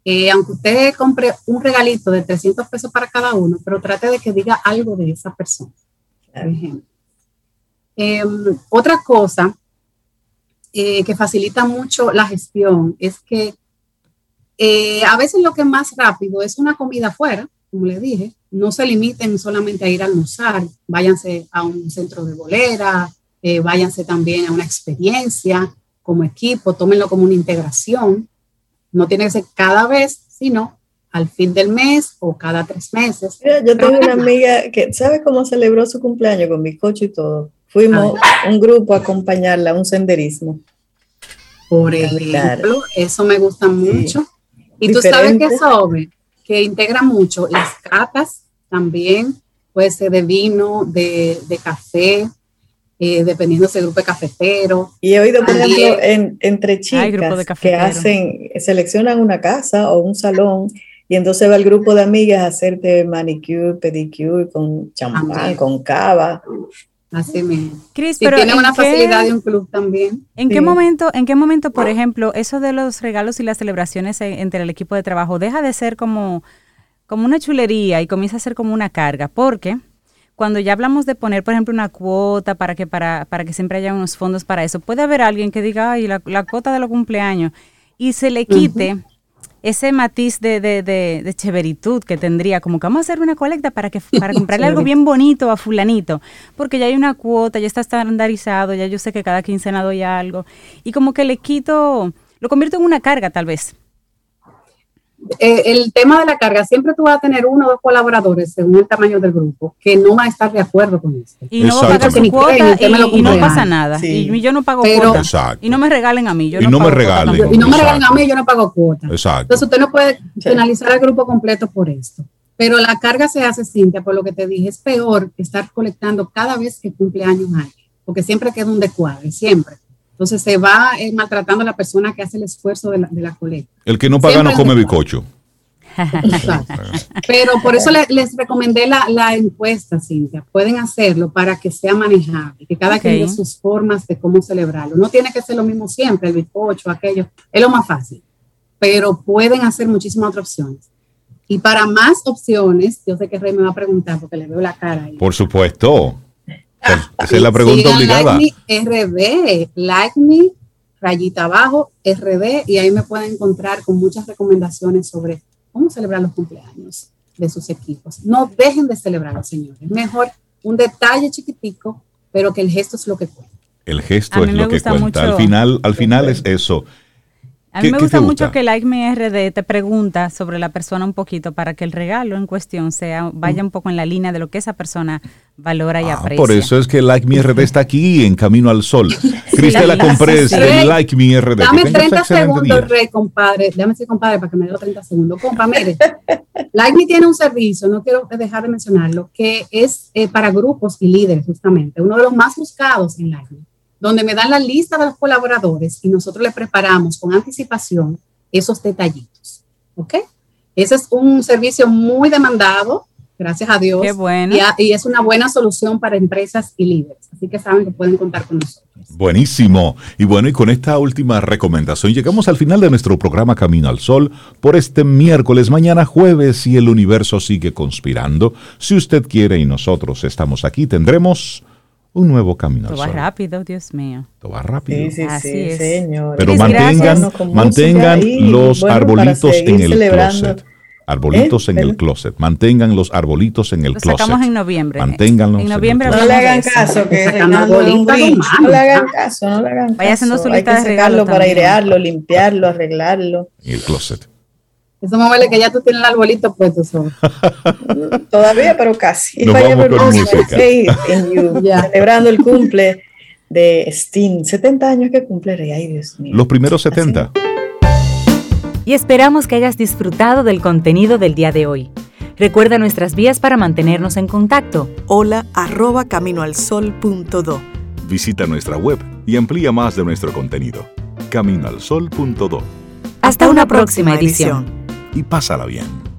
Eh, aunque usted compre un regalito de 300 pesos para cada uno, pero trate de que diga algo de esa persona, por ejemplo. Em, otra cosa eh, que facilita mucho la gestión es que eh, a veces lo que es más rápido es una comida afuera, como le dije, no se limiten solamente a ir a almorzar, váyanse a un centro de bolera, eh, váyanse también a una experiencia como equipo, tómenlo como una integración, no tiene que ser cada vez, sino al fin del mes o cada tres meses. yo tengo una amiga que, ¿sabe cómo celebró su cumpleaños con mi coche y todo? Fuimos un grupo a acompañarla un senderismo. Por ejemplo, eso me gusta mucho. Y tú sabes que sobre, que integra mucho las catas también, puede ser de vino, de, de café, eh, dependiendo del grupo de cafetero. Y he oído, por ejemplo, entre chicas que hacen, seleccionan una casa o un salón y entonces va el grupo de amigas a hacerte manicure, pedicure con champán, con cava. Así mismo. Cris, pero tiene una facilidad de un club también. ¿En qué momento, en qué momento, por ejemplo, eso de los regalos y las celebraciones entre el equipo de trabajo deja de ser como, como una chulería y comienza a ser como una carga? Porque cuando ya hablamos de poner, por ejemplo, una cuota para que para, para que siempre haya unos fondos para eso, puede haber alguien que diga, ay, la, cuota de los cumpleaños y se le quite ese matiz de, de, de, cheveritud que tendría, como que vamos a hacer una colecta para que para comprarle algo bien bonito a fulanito, porque ya hay una cuota, ya está estandarizado, ya yo sé que cada quincena doy algo, y como que le quito, lo convierto en una carga tal vez. Eh, el tema de la carga, siempre tú vas a tener uno o dos colaboradores según el tamaño del grupo que no van a estar de acuerdo con esto. Y no va a pagar su cuota y, no pasa nada. Y yo no pago cuota. Y no me regalen a mí. Yo y no, me regalen. Y no me regalen a mí, yo no pago cuota. Exacto. Entonces usted no puede penalizar al grupo completo por esto. Pero la carga se hace, Cintia, por lo que te dije, es peor estar colectando cada vez que cumple años alguien, porque siempre queda un descuadre, siempre. Entonces se va eh, maltratando a la persona que hace el esfuerzo de la, de la colecta. El que no paga no come bicocho. Pero por eso les, recomendé la, la, encuesta, Cintia. Pueden hacerlo para que sea manejable, que cada quien tenga sus formas de cómo celebrarlo. No tiene que ser lo mismo siempre, el bizcocho, aquello. Es lo más fácil. Pero pueden hacer muchísimas otras opciones. Y para más opciones, yo sé que Rey me va a preguntar porque le veo la cara ahí. Por supuesto. Esa es la pregunta obligada. Like me RD, like me, rayita abajo, RD, y ahí me pueden encontrar con muchas recomendaciones sobre cómo celebrar los cumpleaños de sus equipos. No dejen de celebrarlo, señores. Mejor un detalle chiquitico, pero que el gesto es lo que cuenta. El gesto es lo que cuenta. Al final, al final es eso. A mí me gusta, mucho que Like Me RD te pregunta sobre la persona un poquito para que el regalo en cuestión sea vaya un poco en la línea de lo que esa persona valora y ah, aprecia. Por eso es que Like Me RD está aquí en Camino al Sol. Cristela Comprés de Like Me RD. Dame 30 segundos, Rey, compadre. Déjame decir, compadre, para que me dé los 30 segundos. Compa, mire, Like Me tiene un servicio, no quiero dejar de mencionarlo, que es eh, para grupos y líderes, justamente. Uno de los más buscados en Like Me, donde me dan la lista de los colaboradores y nosotros le preparamos con anticipación esos detallitos. ¿Ok? Ese es un servicio muy demandado gracias a Dios. Qué bueno. Y, es una buena solución para empresas y líderes. Así que saben que pueden contar con nosotros. Buenísimo. Y bueno, y con esta última recomendación llegamos al final de nuestro programa Camino al Sol por este miércoles, mañana jueves, y el universo sigue conspirando. Si usted quiere y nosotros estamos aquí, tendremos un nuevo camino sol. va rápido, Dios mío. Todo va rápido. Sí, sí, Así es. señor. Pero mantengan, mantengan los arbolitos en el closet. Arbolitos en el closet. Mantengan los arbolitos en el closet. Lo sacamos en noviembre. Manténganlos. En noviembre no le hagan caso, que no le hagan caso, no le hagan caso. Vaya haciendo su lista Hay que sacarlo para airearlo, limpiarlo, arreglarlo. En el closet. Eso me vale que ya tú tienes el arbolito puesto. Todavía, pero casi. Nos vamos con música. Celebrando el cumple de Sting. 70 años que cumple Rey. Ay, Dios mío. Los primeros 70 y esperamos que hayas disfrutado del contenido del día de hoy. Recuerda nuestras vías para mantenernos en contacto. Hola arroba caminoalsol.do. Visita nuestra web y amplía más de nuestro contenido. Caminoalsol.do. Hasta, una, próxima, edición. Y pásala bien.